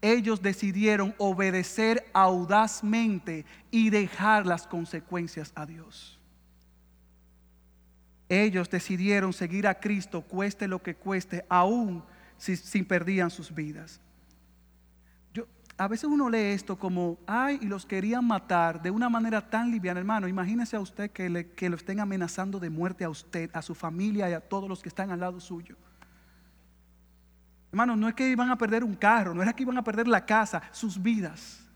Ellos decidieron obedecer audazmente y dejar las consecuencias a Dios. Ellos decidieron seguir a Cristo, cueste lo que cueste, aún si, si perdían sus vidas a veces uno lee esto como, ay, y los querían matar de una manera tan liviana, hermano. Imagínese a usted que, le, que lo estén amenazando de muerte a usted, a su familia y a todos los que están al lado suyo. Hermano, no es que iban a perder un carro, no era que iban a perder la casa, sus vidas.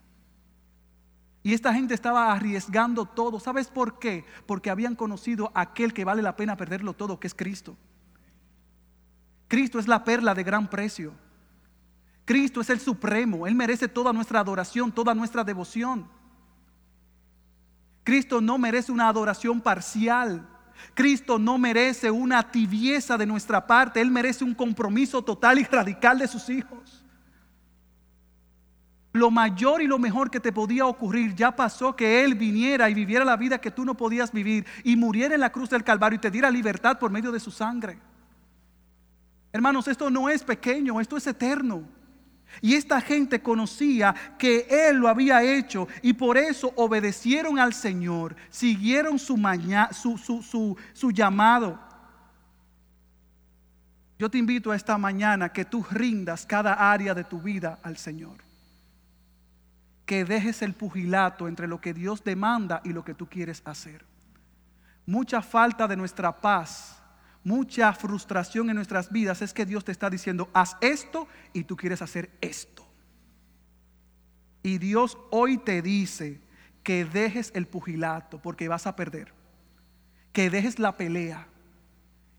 Y esta gente estaba arriesgando todo. ¿Sabes por qué? Porque habían conocido a aquel que vale la pena perderlo todo, que es Cristo. Cristo es la perla de gran precio. Cristo es el supremo, Él merece toda nuestra adoración, toda nuestra devoción. Cristo no merece una adoración parcial. Cristo no merece una tibieza de nuestra parte, Él merece un compromiso total y radical de sus hijos. Lo mayor y lo mejor que te podía ocurrir ya pasó que Él viniera y viviera la vida que tú no podías vivir y muriera en la cruz del Calvario y te diera libertad por medio de su sangre. Hermanos, esto no es pequeño, esto es eterno. Y esta gente conocía que Él lo había hecho y por eso obedecieron al Señor, siguieron su, su, su, llamado. Yo te invito a esta mañana que tú rindas cada área de tu vida al Señor. Que dejes el pugilato entre lo que Dios demanda y lo que tú quieres hacer. Mucha falta de nuestra paz mucha frustración en nuestras vidas es que Dios te está diciendo, haz esto y tú quieres hacer esto. Y Dios hoy te dice que dejes el pugilato porque vas a perder, que dejes la pelea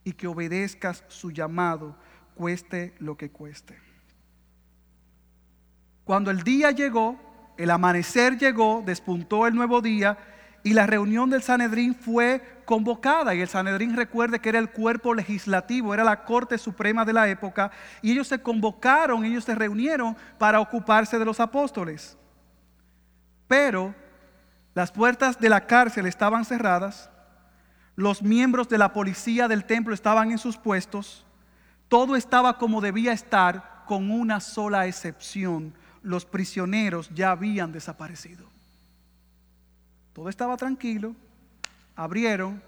y que obedezcas su llamado, cueste lo que cueste. Cuando el día llegó, el amanecer llegó, despuntó el nuevo día y la reunión del Sanedrín fue convocada. Y el Sanedrín recuerde que era el cuerpo legislativo, era la Corte Suprema de la época. Y ellos se convocaron, ellos se reunieron para ocuparse de los apóstoles. Pero las puertas de la cárcel estaban cerradas, los miembros de la policía del templo estaban en sus puestos, todo estaba como debía estar, con una sola excepción los prisioneros ya habían desaparecido. Todo estaba tranquilo, abrieron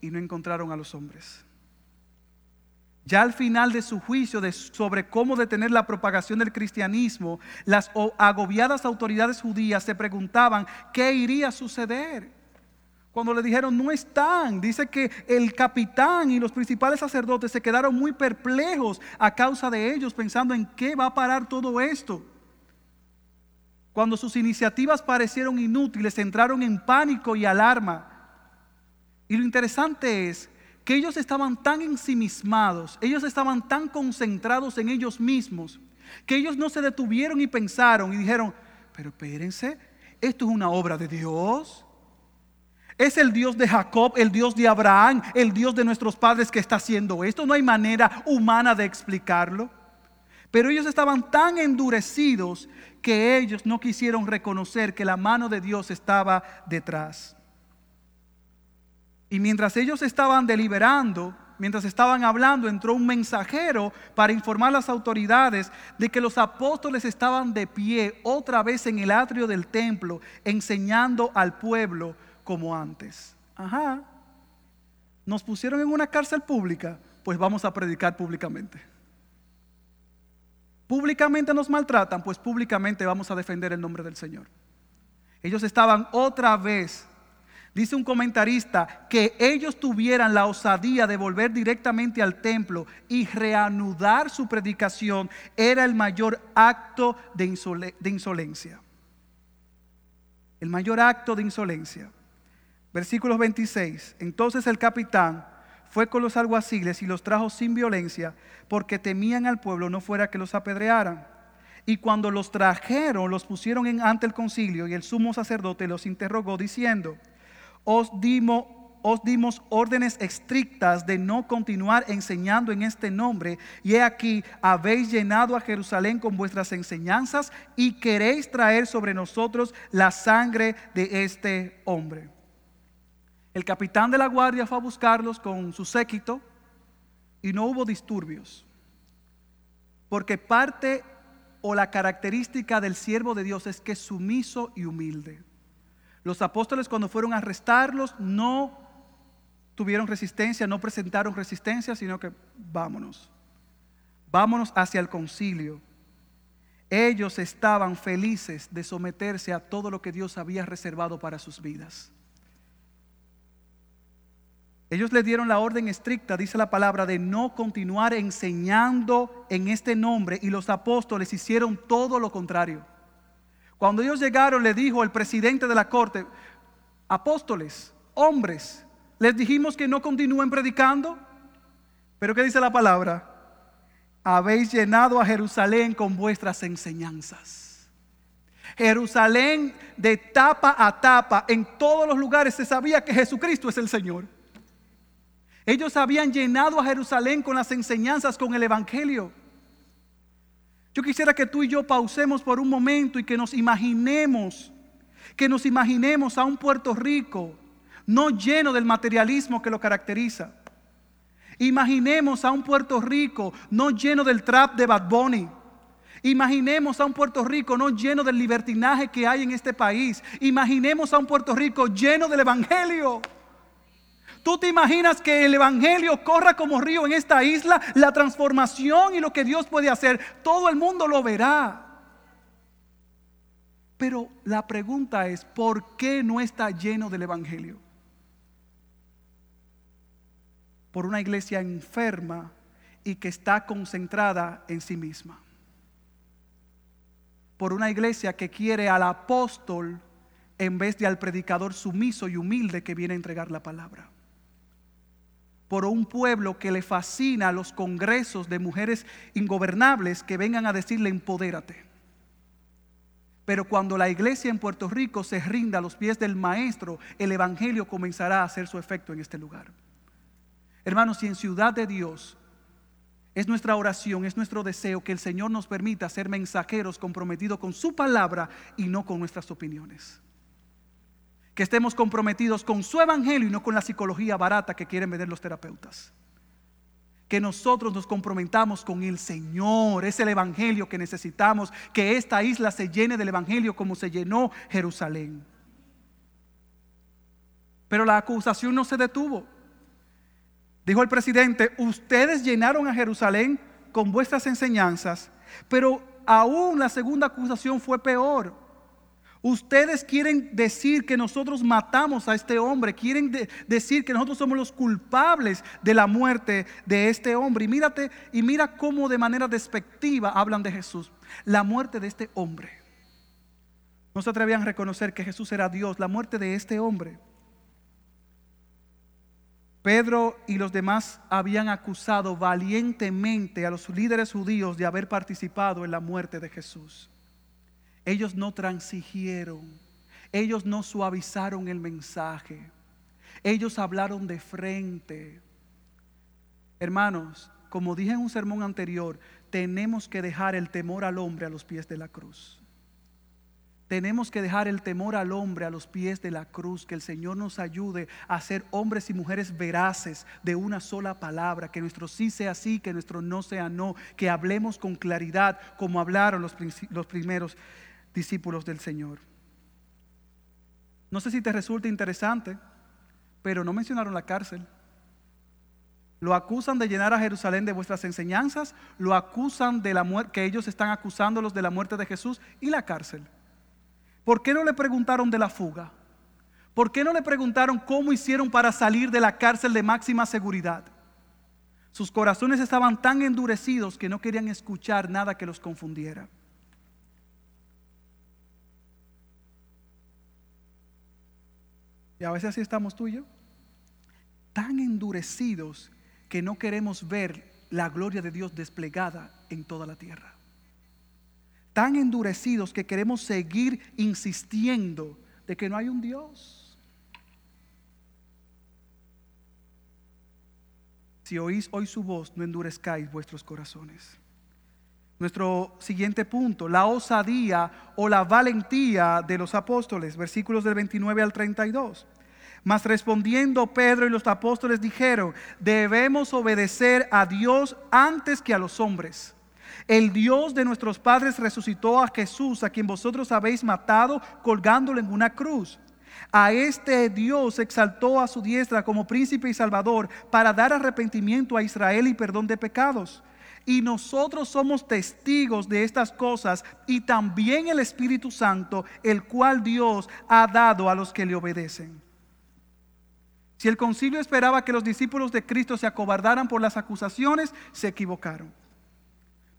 y no encontraron a los hombres. Ya al final de su juicio sobre cómo detener la propagación del cristianismo, las agobiadas autoridades judías se preguntaban qué iría a suceder. Cuando le dijeron, no están, dice que el capitán y los principales sacerdotes se quedaron muy perplejos a causa de ellos, pensando en qué va a parar todo esto. Cuando sus iniciativas parecieron inútiles, entraron en pánico y alarma. Y lo interesante es que ellos estaban tan ensimismados, ellos estaban tan concentrados en ellos mismos, que ellos no se detuvieron y pensaron y dijeron, pero espérense, esto es una obra de Dios. Es el Dios de Jacob, el Dios de Abraham, el Dios de nuestros padres que está haciendo esto. No hay manera humana de explicarlo. Pero ellos estaban tan endurecidos que ellos no quisieron reconocer que la mano de Dios estaba detrás. Y mientras ellos estaban deliberando, mientras estaban hablando, entró un mensajero para informar a las autoridades de que los apóstoles estaban de pie otra vez en el atrio del templo, enseñando al pueblo como antes. Ajá. Nos pusieron en una cárcel pública, pues vamos a predicar públicamente públicamente nos maltratan, pues públicamente vamos a defender el nombre del Señor. Ellos estaban otra vez, dice un comentarista, que ellos tuvieran la osadía de volver directamente al templo y reanudar su predicación era el mayor acto de, insolencia. El mayor acto de insolencia. Versículos 26. Entonces el capitán fue con los alguaciles y los trajo sin violencia, porque temían al pueblo no fuera que los apedrearan. Y cuando los trajeron, los pusieron en, ante el concilio y el sumo sacerdote los interrogó diciendo, os dimos, os dimos órdenes estrictas de no continuar enseñando en este nombre, y he aquí, habéis llenado a Jerusalén con vuestras enseñanzas y queréis traer sobre nosotros la sangre de este hombre. El capitán de la guardia fue a buscarlos con su séquito y no hubo disturbios. Porque parte o la característica del siervo de Dios es que es sumiso y humilde. Los apóstoles cuando fueron a arrestarlos no tuvieron resistencia, no presentaron resistencia, sino que vámonos. Vámonos hacia el concilio. Ellos estaban felices de someterse a todo lo que Dios había reservado para sus vidas. Ellos le dieron la orden estricta, dice la palabra, de no continuar enseñando en este nombre y los apóstoles hicieron todo lo contrario. Cuando ellos llegaron, le dijo el presidente de la corte, apóstoles, hombres, les dijimos que no continúen predicando, pero ¿qué dice la palabra? Habéis llenado a Jerusalén con vuestras enseñanzas. Jerusalén de tapa a tapa, en todos los lugares se sabía que Jesucristo es el Señor. Ellos habían llenado a Jerusalén con las enseñanzas, con el Evangelio. Yo quisiera que tú y yo pausemos por un momento y que nos imaginemos, que nos imaginemos a un Puerto Rico no lleno del materialismo que lo caracteriza. Imaginemos a un Puerto Rico no lleno del trap de Bad Bunny. Imaginemos a un Puerto Rico no lleno del libertinaje que hay en este país. Imaginemos a un Puerto Rico lleno del Evangelio. ¿Tú te imaginas que el Evangelio corra como río en esta isla? La transformación y lo que Dios puede hacer, todo el mundo lo verá. Pero la pregunta es, ¿por qué no está lleno del Evangelio? por una iglesia enferma y que está concentrada en sí misma. Por una iglesia que quiere al apóstol en vez de al predicador sumiso y humilde que viene a entregar la palabra. Por un pueblo que le fascina los congresos de mujeres ingobernables que vengan a decirle empodérate. Pero cuando la iglesia en Puerto Rico se rinda a los pies del maestro, el evangelio comenzará a hacer su efecto en este lugar. Hermanos, si en ciudad de Dios es nuestra oración, es nuestro deseo que el Señor nos permita ser mensajeros comprometidos con su palabra y no con nuestras opiniones. Que estemos comprometidos con su evangelio y no con la psicología barata que quieren vender los terapeutas. Que nosotros nos comprometamos con el Señor. Es el evangelio que necesitamos. Que esta isla se llene del evangelio como se llenó Jerusalén. Pero la acusación no se detuvo. Dijo el presidente, ustedes llenaron a Jerusalén con vuestras enseñanzas, pero aún la segunda acusación fue peor. Ustedes quieren decir que nosotros matamos a este hombre, quieren decir que nosotros somos los culpables de la muerte de este hombre. Y mírate y mira cómo de manera despectiva hablan de Jesús. La muerte de este hombre. No se atrevían a reconocer que Jesús era Dios. La muerte de este hombre Pedro y los demás habían acusado valientemente a los líderes judíos de haber participado en la muerte de Jesús. Ellos no transigieron, ellos no suavizaron el mensaje, ellos hablaron de frente. Hermanos, como dije en un sermón anterior, tenemos que dejar el temor al hombre a los pies de la cruz. Tenemos que dejar el temor al hombre a los pies de la cruz, que el Señor nos ayude a ser hombres y mujeres veraces de una sola palabra, que nuestro sí sea sí, que nuestro no sea no, que hablemos con claridad como hablaron los, los primeros discípulos del Señor. No sé si te resulta interesante, pero no mencionaron la cárcel. Lo acusan de llenar a Jerusalén de vuestras enseñanzas, lo acusan de la muerte, que ellos están acusándolos de la muerte de Jesús y la cárcel. ¿Por qué no le preguntaron de la fuga? ¿Por qué no le preguntaron cómo hicieron para salir de la cárcel de máxima seguridad? Sus corazones estaban tan endurecidos que no querían escuchar nada que los confundiera. Y a veces así estamos tú y yo, tan endurecidos que no queremos ver la gloria de Dios desplegada en toda la tierra tan endurecidos que queremos seguir insistiendo de que no hay un Dios. Si oís hoy su voz, no endurezcáis vuestros corazones. Nuestro siguiente punto, la osadía o la valentía de los apóstoles, versículos del 29 al 32. Mas respondiendo Pedro y los apóstoles dijeron, debemos obedecer a Dios antes que a los hombres. El Dios de nuestros padres resucitó a Jesús, a quien vosotros habéis matado colgándolo en una cruz. A este Dios exaltó a su diestra como príncipe y salvador para dar arrepentimiento a Israel y perdón de pecados. Y nosotros somos testigos de estas cosas y también el Espíritu Santo, el cual Dios ha dado a los que le obedecen. Si el concilio esperaba que los discípulos de Cristo se acobardaran por las acusaciones, se equivocaron.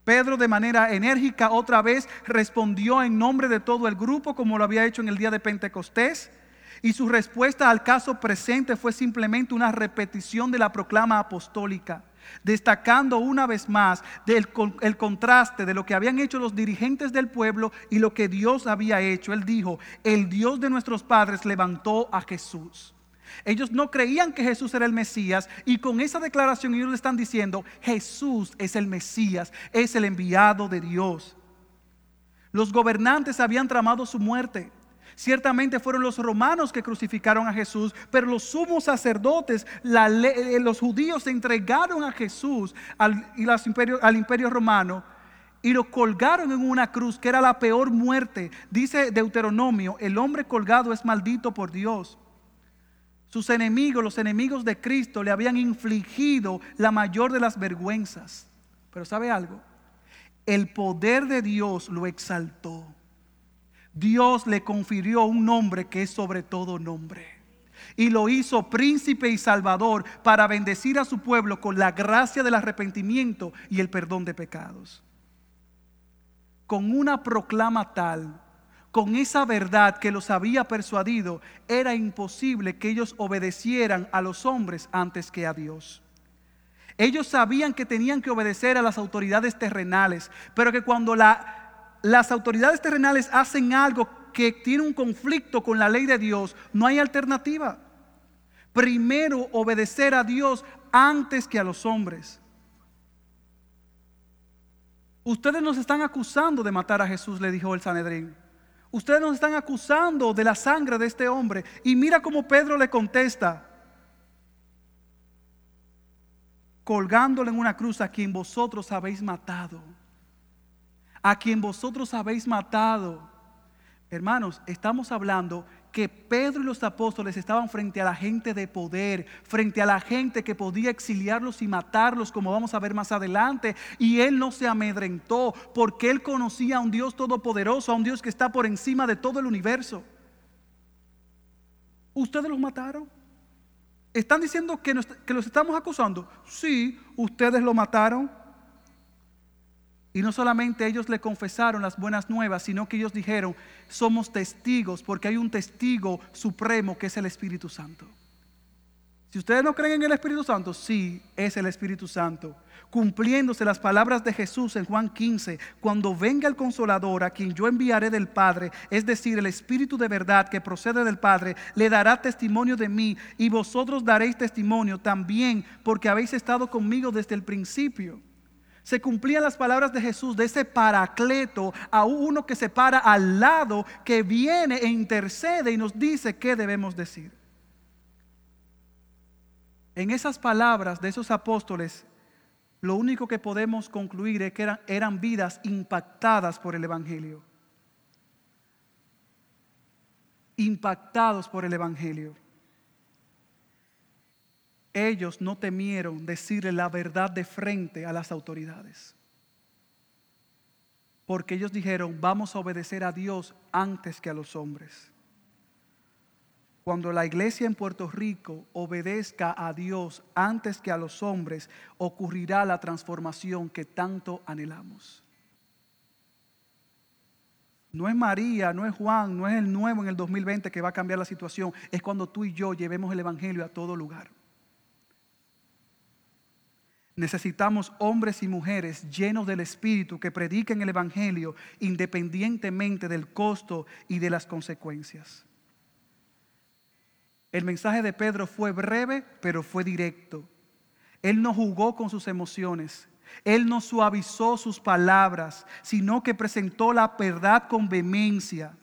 Pedro de manera enérgica otra vez respondió en nombre de todo el grupo como lo había hecho en el día de Pentecostés. Y su respuesta al caso presente fue simplemente una repetición de la proclama apostólica, destacando una vez más el contraste de lo que habían hecho los dirigentes del pueblo y lo que Dios había hecho. Él dijo, el Dios de nuestros padres levantó a Jesús. Ellos no creían que Jesús era el Mesías y con esa declaración ellos le están diciendo, Jesús es el Mesías, es el enviado de Dios. Los gobernantes habían tramado su muerte. Ciertamente fueron los romanos que crucificaron a Jesús, pero los sumos sacerdotes, eh, los judíos se entregaron a Jesús al, al imperio romano y lo colgaron en una cruz que era la peor muerte. Dice Deuteronomio, el hombre colgado es maldito por Dios. Sus enemigos, los enemigos de Cristo, le habían infligido la mayor de las vergüenzas. Pero ¿sabe algo? El poder de Dios lo exaltó. Dios le confirió un nombre que es sobre todo nombre. y lo hizo príncipe y salvador para bendecir a su pueblo con la gracia del arrepentimiento y el perdón de pecados. Con una proclama tal, con esa verdad que los había persuadido, era imposible que ellos obedecieran a los hombres antes que a Dios. Ellos sabían que tenían que obedecer a las autoridades terrenales, pero que cuando las autoridades terrenales hacen algo que tiene un conflicto con la ley de Dios, no hay alternativa. Primero obedecer a Dios antes que a los hombres. Ustedes nos están acusando de matar a Jesús, le dijo el Sanedrín. Ustedes nos están acusando de la sangre de este hombre. Y mira cómo Pedro le contesta. Colgándole en una cruz a quien vosotros habéis matado. A quien vosotros habéis matado. Hermanos, estamos hablando que Pedro y los apóstoles estaban frente a la gente de poder, frente a la gente que podía exiliarlos y matarlos, como vamos a ver más adelante. Y él no se amedrentó porque él conocía a un Dios todopoderoso, a un Dios que está por encima de todo el universo. ¿Ustedes los mataron? ¿Están diciendo que, que los estamos acusando? Sí, ustedes lo mataron. Y no solamente ellos le confesaron las buenas nuevas, sino que ellos dijeron, somos testigos porque hay un testigo supremo que es el Espíritu Santo. Si ustedes no creen en el Espíritu Santo, sí, es el Espíritu Santo. Cumpliéndose las palabras de Jesús en Juan 15, cuando venga el consolador a quien yo enviaré del Padre, es decir, el Espíritu de verdad que procede del Padre, le dará testimonio de mí y vosotros daréis testimonio también porque habéis estado conmigo desde el principio se cumplían las palabras de Jesús de ese paracleto a uno que se para al lado, que viene e intercede y nos dice qué debemos decir. En esas palabras de esos apóstoles, lo único que podemos concluir es que eran, eran vidas impactadas por el Evangelio. Impactados por el Evangelio ellos no temieron decirle la verdad de frente a las autoridades. Porque ellos dijeron, vamos a obedecer a Dios antes que a los hombres. Cuando la iglesia en Puerto Rico obedezca a Dios antes que a los hombres, ocurrirá la transformación que tanto anhelamos. No es María, no es Juan, no es el nuevo en el 2020 que va a cambiar la situación. Es cuando tú y yo llevemos el Evangelio a todo lugar. Necesitamos hombres y mujeres llenos del Espíritu que prediquen el Evangelio independientemente del costo y de las consecuencias. El mensaje de Pedro fue breve, pero fue directo. Él no jugó con sus emociones. Él no suavizó sus palabras, sino que presentó la verdad con vehemencia.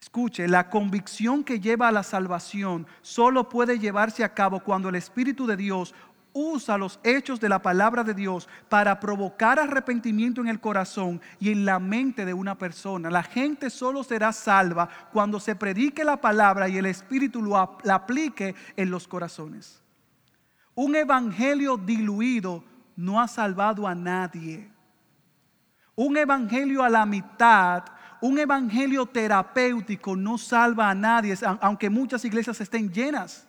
Escuche, la convicción que lleva a la salvación solo puede llevarse a cabo cuando el Espíritu de Dios usa los hechos de la palabra de Dios para provocar arrepentimiento en el corazón y en la mente de una persona. La gente solo será salva cuando se predique la palabra y el Espíritu lo, la aplique en los corazones. Un evangelio diluido no ha salvado a nadie. Un evangelio a la mitad, un evangelio terapéutico no salva a nadie, aunque muchas iglesias estén llenas.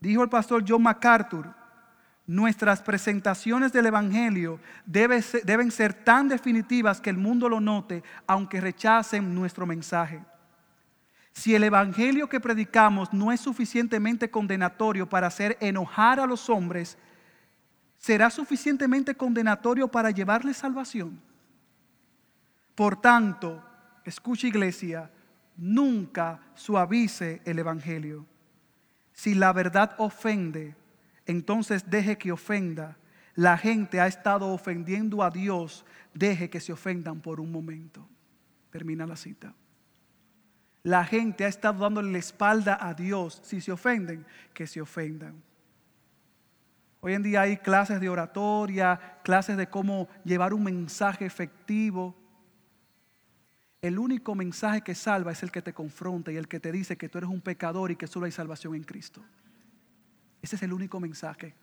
Dijo el pastor John MacArthur, nuestras presentaciones del Evangelio deben ser tan definitivas que el mundo lo note, aunque rechacen nuestro mensaje. Si el Evangelio que predicamos no es suficientemente condenatorio para hacer enojar a los hombres, ¿será suficientemente condenatorio para llevarles salvación? Por tanto, escucha iglesia, nunca suavice el Evangelio. Si la verdad ofende, entonces deje que ofenda. La gente ha estado ofendiendo a Dios, deje que se ofendan por un momento. Termina la cita. La gente ha estado dándole la espalda a Dios. Si se ofenden, que se ofendan. Hoy en día hay clases de oratoria, clases de cómo llevar un mensaje efectivo. El único mensaje que salva es el que te confronta y el que te dice que tú eres un pecador y que solo hay salvación en Cristo. Ese es el único mensaje.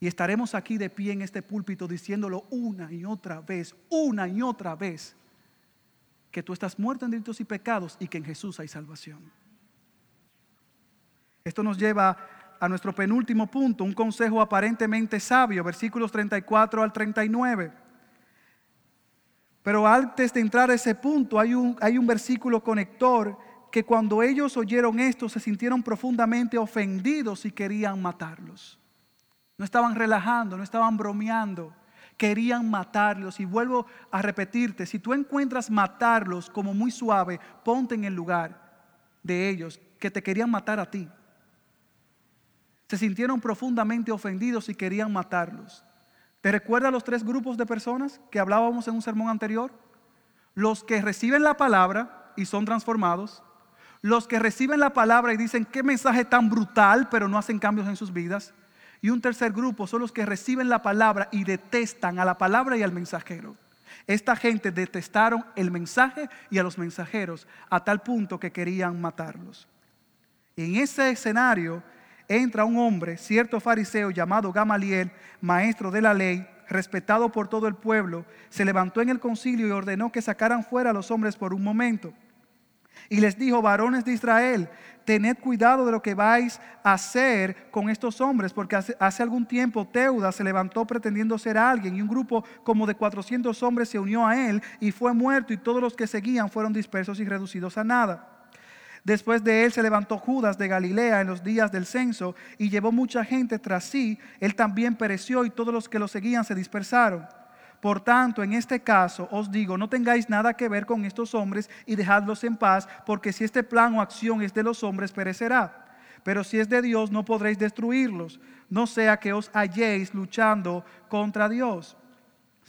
Y estaremos aquí de pie en este púlpito diciéndolo una y otra vez, una y otra vez. que tú estás muerto en delitos y pecados y que en Jesús hay salvación. Esto nos lleva a nuestro penúltimo punto, un consejo aparentemente sabio, versículos 34 al 39. Pero antes de entrar a ese punto hay un, hay un versículo conector que cuando ellos oyeron esto se sintieron profundamente ofendidos y querían matarlos. No estaban relajando, no estaban bromeando, querían matarlos. Y vuelvo a repetirte, si tú encuentras matarlos como muy suave, ponte en el lugar de ellos que te querían matar a ti se sintieron profundamente ofendidos y querían matarlos. ¿Te recuerdas los tres grupos de personas que hablábamos en un sermón anterior? Los que reciben la palabra y son transformados. Los que reciben la palabra y dicen, qué mensaje tan brutal, pero no hacen cambios en sus vidas. Y un tercer grupo son los que reciben la palabra y detestan a la palabra y al mensajero. Esta gente detestaron el mensaje y a los mensajeros a tal punto que querían matarlos. En ese escenario, entra un hombre, cierto fariseo llamado Gamaliel, maestro de la ley, respetado por todo el pueblo, se levantó en el concilio y ordenó que sacaran fuera a los hombres por un momento. Y les dijo, varones de Israel, tened cuidado de lo que vais a hacer con estos hombres, porque hace, algún tiempo Teuda se levantó pretendiendo ser alguien y un grupo como de 400 hombres se unió a él y fue muerto y todos los que seguían fueron dispersos y reducidos a nada. Después de él se levantó Judas de Galilea en los días del censo y llevó mucha gente tras sí. Él también pereció y todos los que lo seguían se dispersaron. Por tanto, en este caso os digo, no tengáis nada que ver con estos hombres y dejadlos en paz, porque si este plan o acción es de los hombres, perecerá. Pero si es de Dios, no podréis destruirlos, no sea que os halléis luchando contra Dios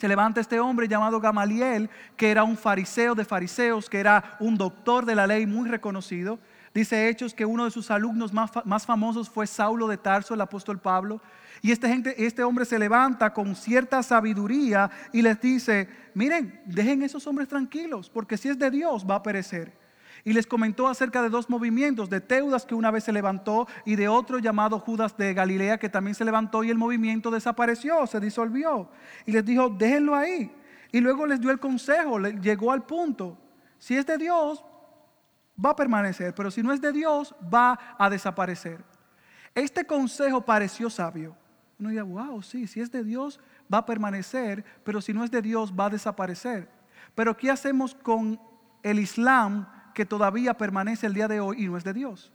se levanta este hombre llamado Gamaliel, que era un fariseo de fariseos, que era un doctor de la ley muy reconocido. Dice Hechos que uno de sus alumnos más, más famosos fue Saulo de Tarso, el apóstol Pablo. Y este, gente, este hombre se levanta con cierta sabiduría y les dice, miren, dejen esos hombres tranquilos, porque si es de Dios va a perecer y les comentó acerca de dos movimientos, de Teudas que una vez se levantó y de otro llamado Judas de Galilea que también se levantó y el movimiento desapareció, se disolvió. Y les dijo, déjenlo ahí. Y luego les dio el consejo, llegó al punto, si es de Dios, va a permanecer, pero si no es de Dios, va a desaparecer. Este consejo pareció sabio. Uno diría, wow, sí, si es de Dios, va a permanecer, pero si no es de Dios, va a desaparecer. Pero ¿qué hacemos con el Islam que todavía permanece el día de hoy y no es de Dios?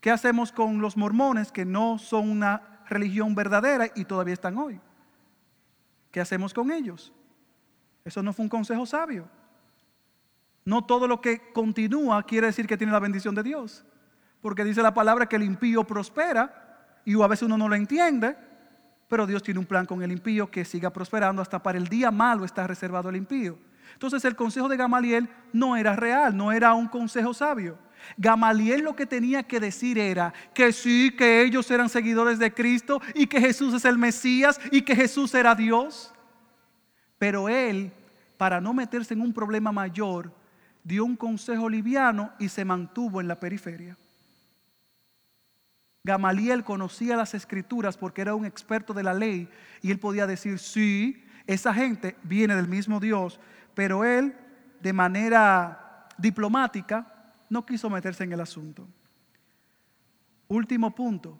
¿Qué hacemos con los mormones que no son una religión verdadera y todavía están hoy? ¿Qué hacemos con ellos? Eso no fue un consejo sabio. No todo lo que continúa quiere decir que tiene la bendición de Dios. Porque dice la palabra que el impío prospera y a veces uno no lo entiende, pero Dios tiene un plan con el impío que siga prosperando hasta para el día malo está reservado el impío. Entonces el consejo de Gamaliel no era real, no era un consejo sabio. Gamaliel lo que tenía que decir era que sí, que ellos eran seguidores de Cristo y que Jesús es el Mesías y que Jesús era Dios. Pero él, para no meterse en un problema mayor, dio un consejo liviano y se mantuvo en la periferia. Gamaliel conocía las escrituras porque era un experto de la ley y él podía decir, sí, esa gente viene del mismo Dios, pero él, de manera diplomática, no quiso meterse en el asunto. Último punto.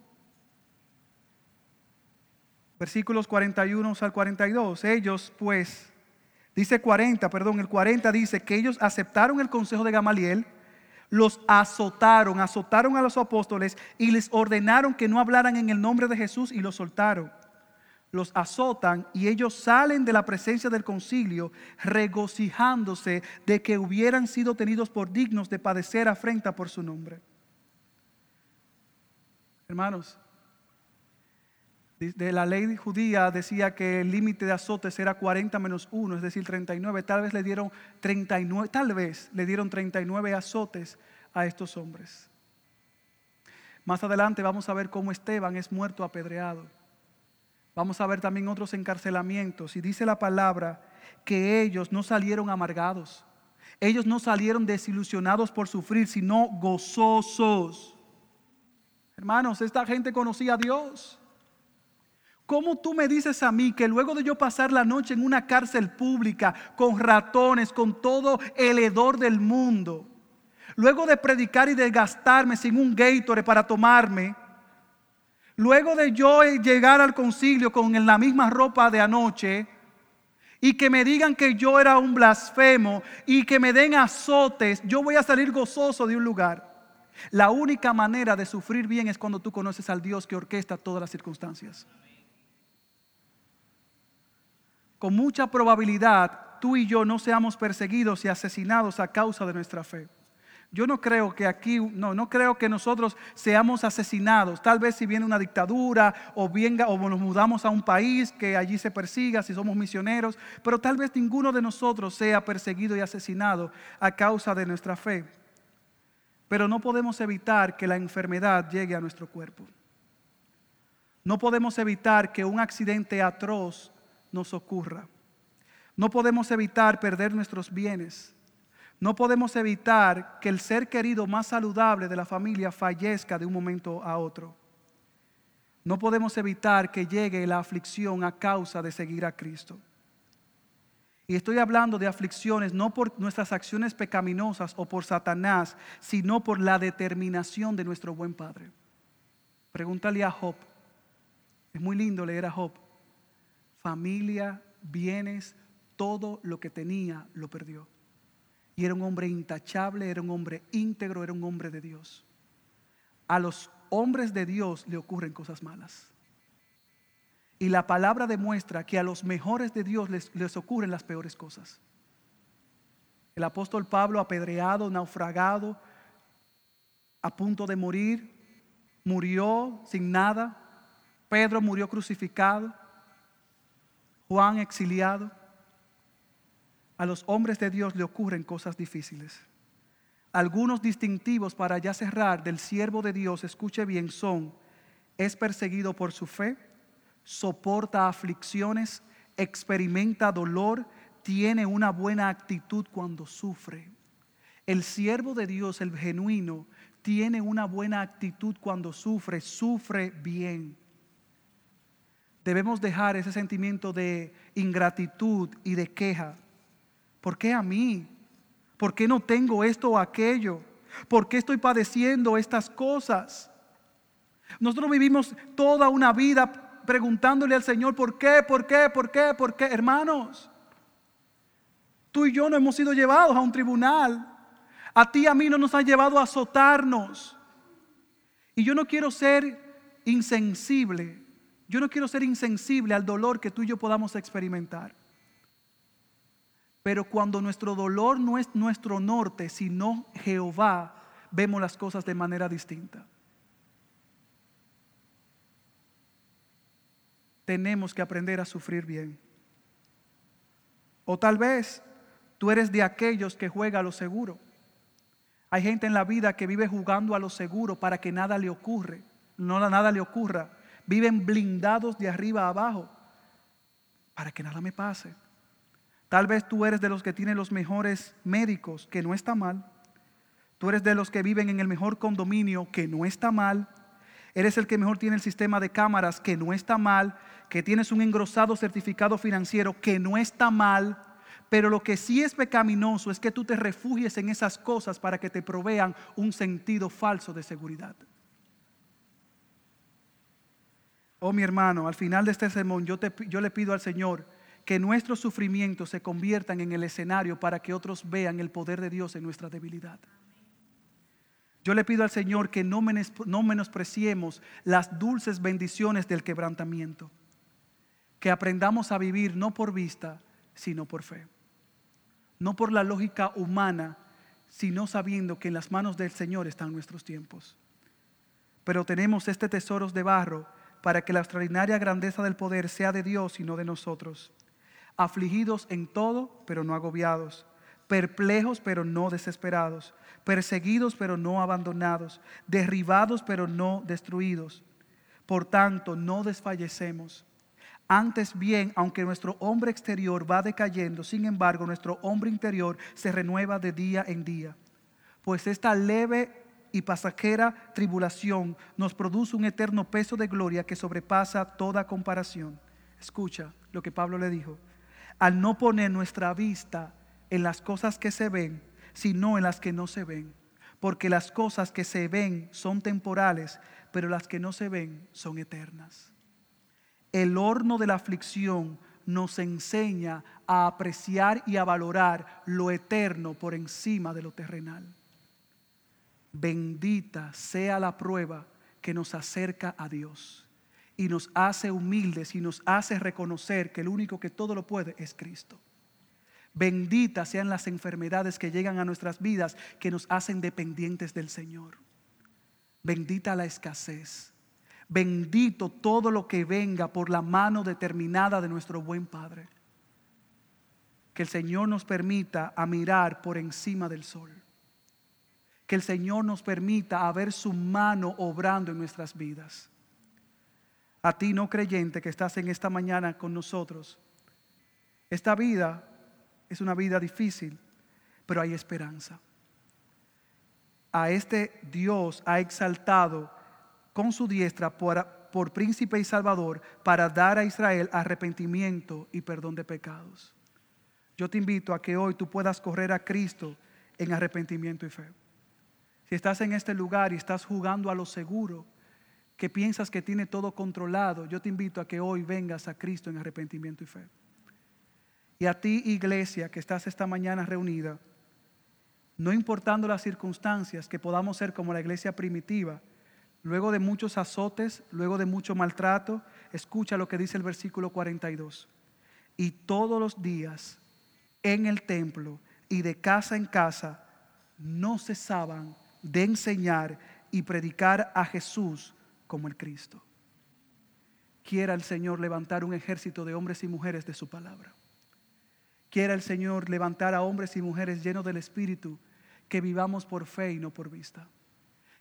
Versículos 41 al 42. Ellos, pues, dice 40, perdón, el 40 dice que ellos aceptaron el consejo de Gamaliel, los azotaron, azotaron a los apóstoles y les ordenaron que no hablaran en el nombre de Jesús y los soltaron los azotan y ellos salen de la presencia del concilio regocijándose de que hubieran sido tenidos por dignos de padecer afrenta por su nombre. Hermanos, de la ley judía decía que el límite de azotes era 40 menos 1, es decir, 39. Tal vez le dieron 39, tal vez le dieron 39 azotes a estos hombres. Más adelante vamos a ver cómo Esteban es muerto apedreado. Vamos a ver también otros encarcelamientos. Y dice la palabra que ellos no salieron amargados. Ellos no salieron desilusionados por sufrir, sino gozosos. Hermanos, esta gente conocía a Dios. ¿Cómo tú me dices a mí que luego de yo pasar la noche en una cárcel pública con ratones, con todo el hedor del mundo, luego de predicar y de gastarme sin un Gatorade para tomarme, luego de yo llegar al concilio con la misma ropa de anoche y que me digan que yo era un blasfemo y que me den azotes, yo voy a salir gozoso de un lugar. La única manera de sufrir bien es cuando tú conoces al Dios que orquesta todas las circunstancias con mucha probabilidad tú y yo no seamos perseguidos y asesinados a causa de nuestra fe. Yo no creo que aquí, no, no creo que nosotros seamos asesinados. Tal vez si viene una dictadura o venga o nos mudamos a un país que allí se persiga si somos misioneros, pero tal vez ninguno de nosotros sea perseguido y asesinado a causa de nuestra fe. Pero no podemos evitar que la enfermedad llegue a nuestro cuerpo. No podemos evitar que un accidente atroz nos ocurra. No podemos evitar perder nuestros bienes. No podemos evitar que el ser querido más saludable de la familia fallezca de un momento a otro. No podemos evitar que llegue la aflicción a causa de seguir a Cristo. Y estoy hablando de aflicciones no por nuestras acciones pecaminosas o por Satanás, sino por la determinación de nuestro buen Padre. Pregúntale a Job. Es muy lindo leer a Job familia, bienes, todo lo que tenía lo perdió. Y era un hombre intachable, era un hombre íntegro, era un hombre de Dios. A los hombres de Dios le ocurren cosas malas. Y la palabra demuestra que a los mejores de Dios les, les ocurren las peores cosas. El apóstol Pablo apedreado, naufragado, a punto de morir, murió sin nada. Pedro murió crucificado. Juan exiliado. A los hombres de Dios le ocurren cosas difíciles. Algunos distintivos para ya cerrar del siervo de Dios, escuche bien, son, es perseguido por su fe, soporta aflicciones, experimenta dolor, tiene una buena actitud cuando sufre. El siervo de Dios, el genuino, tiene una buena actitud cuando sufre, sufre bien debemos dejar ese sentimiento de ingratitud y de queja. ¿Por qué a mí? ¿Por qué no tengo esto o aquello? ¿Por qué estoy padeciendo estas cosas? Nosotros vivimos toda una vida preguntándole al Señor, ¿por qué? ¿Por qué? ¿Por qué? ¿Por qué? Hermanos, tú y yo no hemos sido llevados a un tribunal. A ti y a mí no nos han llevado a azotarnos. Y yo no quiero ser insensible yo no quiero ser insensible al dolor que tú y yo podamos experimentar. Pero cuando nuestro dolor no es nuestro norte, sino Jehová, vemos las cosas de manera distinta. Tenemos que aprender a sufrir bien. O tal vez tú eres de aquellos que juega a lo seguro. Hay gente en la vida que vive jugando a lo seguro para que nada le ocurre, no nada le ocurra viven blindados de arriba a abajo para que nada me pase. Tal vez tú eres de los que tienen los mejores médicos, que no está mal. Tú eres de los que viven en el mejor condominio, que no está mal. Eres el que mejor tiene el sistema de cámaras, que no está mal. Que tienes un engrosado certificado financiero, que no está mal. Pero lo que sí es pecaminoso es que tú te refugies en esas cosas para que te provean un sentido falso de seguridad. Oh mi hermano, al final de este sermón yo, yo le pido al Señor que nuestros sufrimientos se conviertan en el escenario para que otros vean el poder de Dios en nuestra debilidad. Yo le pido al Señor que no, no menospreciemos las dulces bendiciones del quebrantamiento. Que aprendamos a vivir no por vista, sino por fe. No por la lógica humana, sino sabiendo que en las manos del Señor están nuestros tiempos. Pero tenemos este tesoros de barro para que la extraordinaria grandeza del poder sea de Dios y no de nosotros. Afligidos en todo, pero no agobiados. Perplejos, pero no desesperados. Perseguidos, pero no abandonados. Derribados, pero no destruidos. Por tanto, no desfallecemos. Antes bien, aunque nuestro hombre exterior va decayendo, sin embargo, nuestro hombre interior se renueva de día en día. Pues esta leve y pasajera tribulación nos produce un eterno peso de gloria que sobrepasa toda comparación. Escucha lo que Pablo le dijo. Al no poner nuestra vista en las cosas que se ven, sino en las que no se ven. Porque las cosas que se ven son temporales, pero las que no se ven son eternas. El horno de la aflicción nos enseña a apreciar y a valorar lo eterno por encima de lo terrenal. Bendita sea la prueba que nos acerca a Dios y nos hace humildes y nos hace reconocer que el único que todo lo puede es Cristo. Benditas sean las enfermedades que llegan a nuestras vidas que nos hacen dependientes del Señor. Bendita la escasez. Bendito todo lo que venga por la mano determinada de nuestro buen Padre. Que el Señor nos permita a mirar por encima del sol. Que el Señor nos permita a ver su mano obrando en nuestras vidas. A ti no creyente que estás en esta mañana con nosotros. Esta vida es una vida difícil, pero hay esperanza. A este Dios ha exaltado con su diestra por, por, príncipe y salvador para dar a Israel arrepentimiento y perdón de pecados. Yo te invito a que hoy tú puedas correr a Cristo en arrepentimiento y fe. Si estás en este lugar y estás jugando a lo seguro, que piensas que tiene todo controlado, yo te invito a que hoy vengas a Cristo en arrepentimiento y fe. Y a ti, iglesia, que estás esta mañana reunida, no importando las circunstancias, que podamos ser como la iglesia primitiva, luego de muchos azotes, luego de mucho maltrato, escucha lo que dice el versículo 42. Y todos los días en el templo y de casa en casa no cesaban de enseñar y predicar a Jesús como el Cristo. Quiera el Señor levantar un ejército de hombres y mujeres de su palabra. Quiera el Señor levantar a hombres y mujeres llenos del Espíritu que vivamos por fe y no por vista.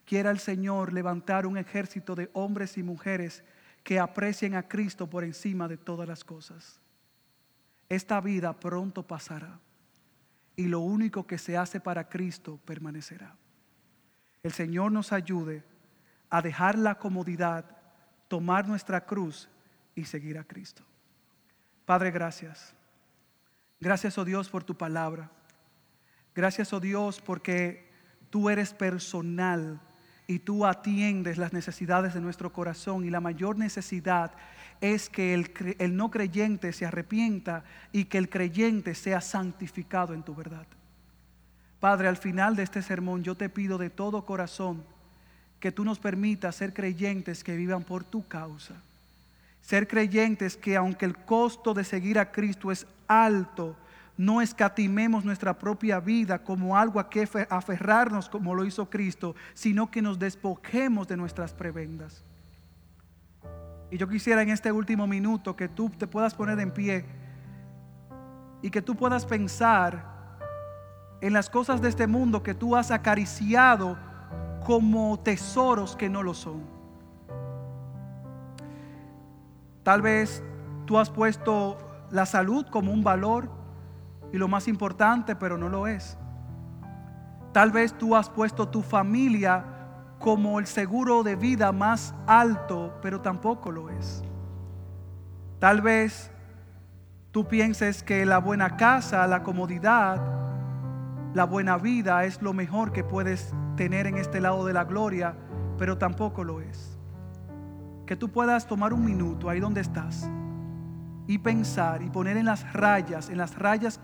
Quiera el Señor levantar un ejército de hombres y mujeres que aprecien a Cristo por encima de todas las cosas. Esta vida pronto pasará y lo único que se hace para Cristo permanecerá el Señor nos ayude a dejar la comodidad, tomar nuestra cruz y seguir a Cristo. Padre, gracias. Gracias, oh Dios, por tu palabra. Gracias, oh Dios, porque tú eres personal y tú atiendes las necesidades de nuestro corazón. Y la mayor necesidad es que el, el no creyente se arrepienta y que el creyente sea santificado en tu verdad. Padre, al final de este sermón yo te pido de todo corazón que tú nos permitas ser creyentes que vivan por tu causa. Ser creyentes que aunque el costo de seguir a Cristo es alto, no escatimemos nuestra propia vida como algo a que aferrarnos como lo hizo Cristo, sino que nos despojemos de nuestras prebendas. Y yo quisiera en este último minuto que tú te puedas poner en pie y que tú puedas pensar en las cosas de este mundo que tú has acariciado como tesoros que no lo son. Tal vez tú has puesto la salud como un valor y lo más importante, pero no lo es. Tal vez tú has puesto tu familia como el seguro de vida más alto, pero tampoco lo es. Tal vez tú pienses que la buena casa, la comodidad, la buena vida es lo mejor que puedes tener en este lado de la gloria, pero tampoco lo es. Que tú puedas tomar un minuto ahí donde estás y pensar y poner en las rayas, en las rayas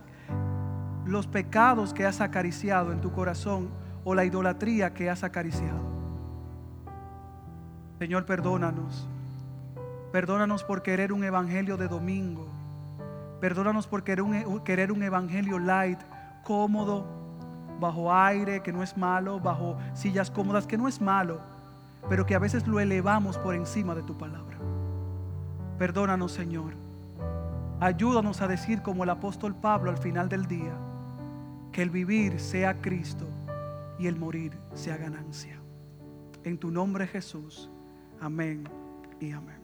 los pecados que has acariciado en tu corazón o la idolatría que has acariciado. Señor, perdónanos. Perdónanos por querer un evangelio de domingo. Perdónanos por querer un, querer un evangelio light cómodo, bajo aire, que no es malo, bajo sillas cómodas, que no es malo, pero que a veces lo elevamos por encima de tu palabra. Perdónanos, Señor. Ayúdanos a decir como el apóstol Pablo al final del día, que el vivir sea Cristo y el morir sea ganancia. En tu nombre Jesús. Amén y amén.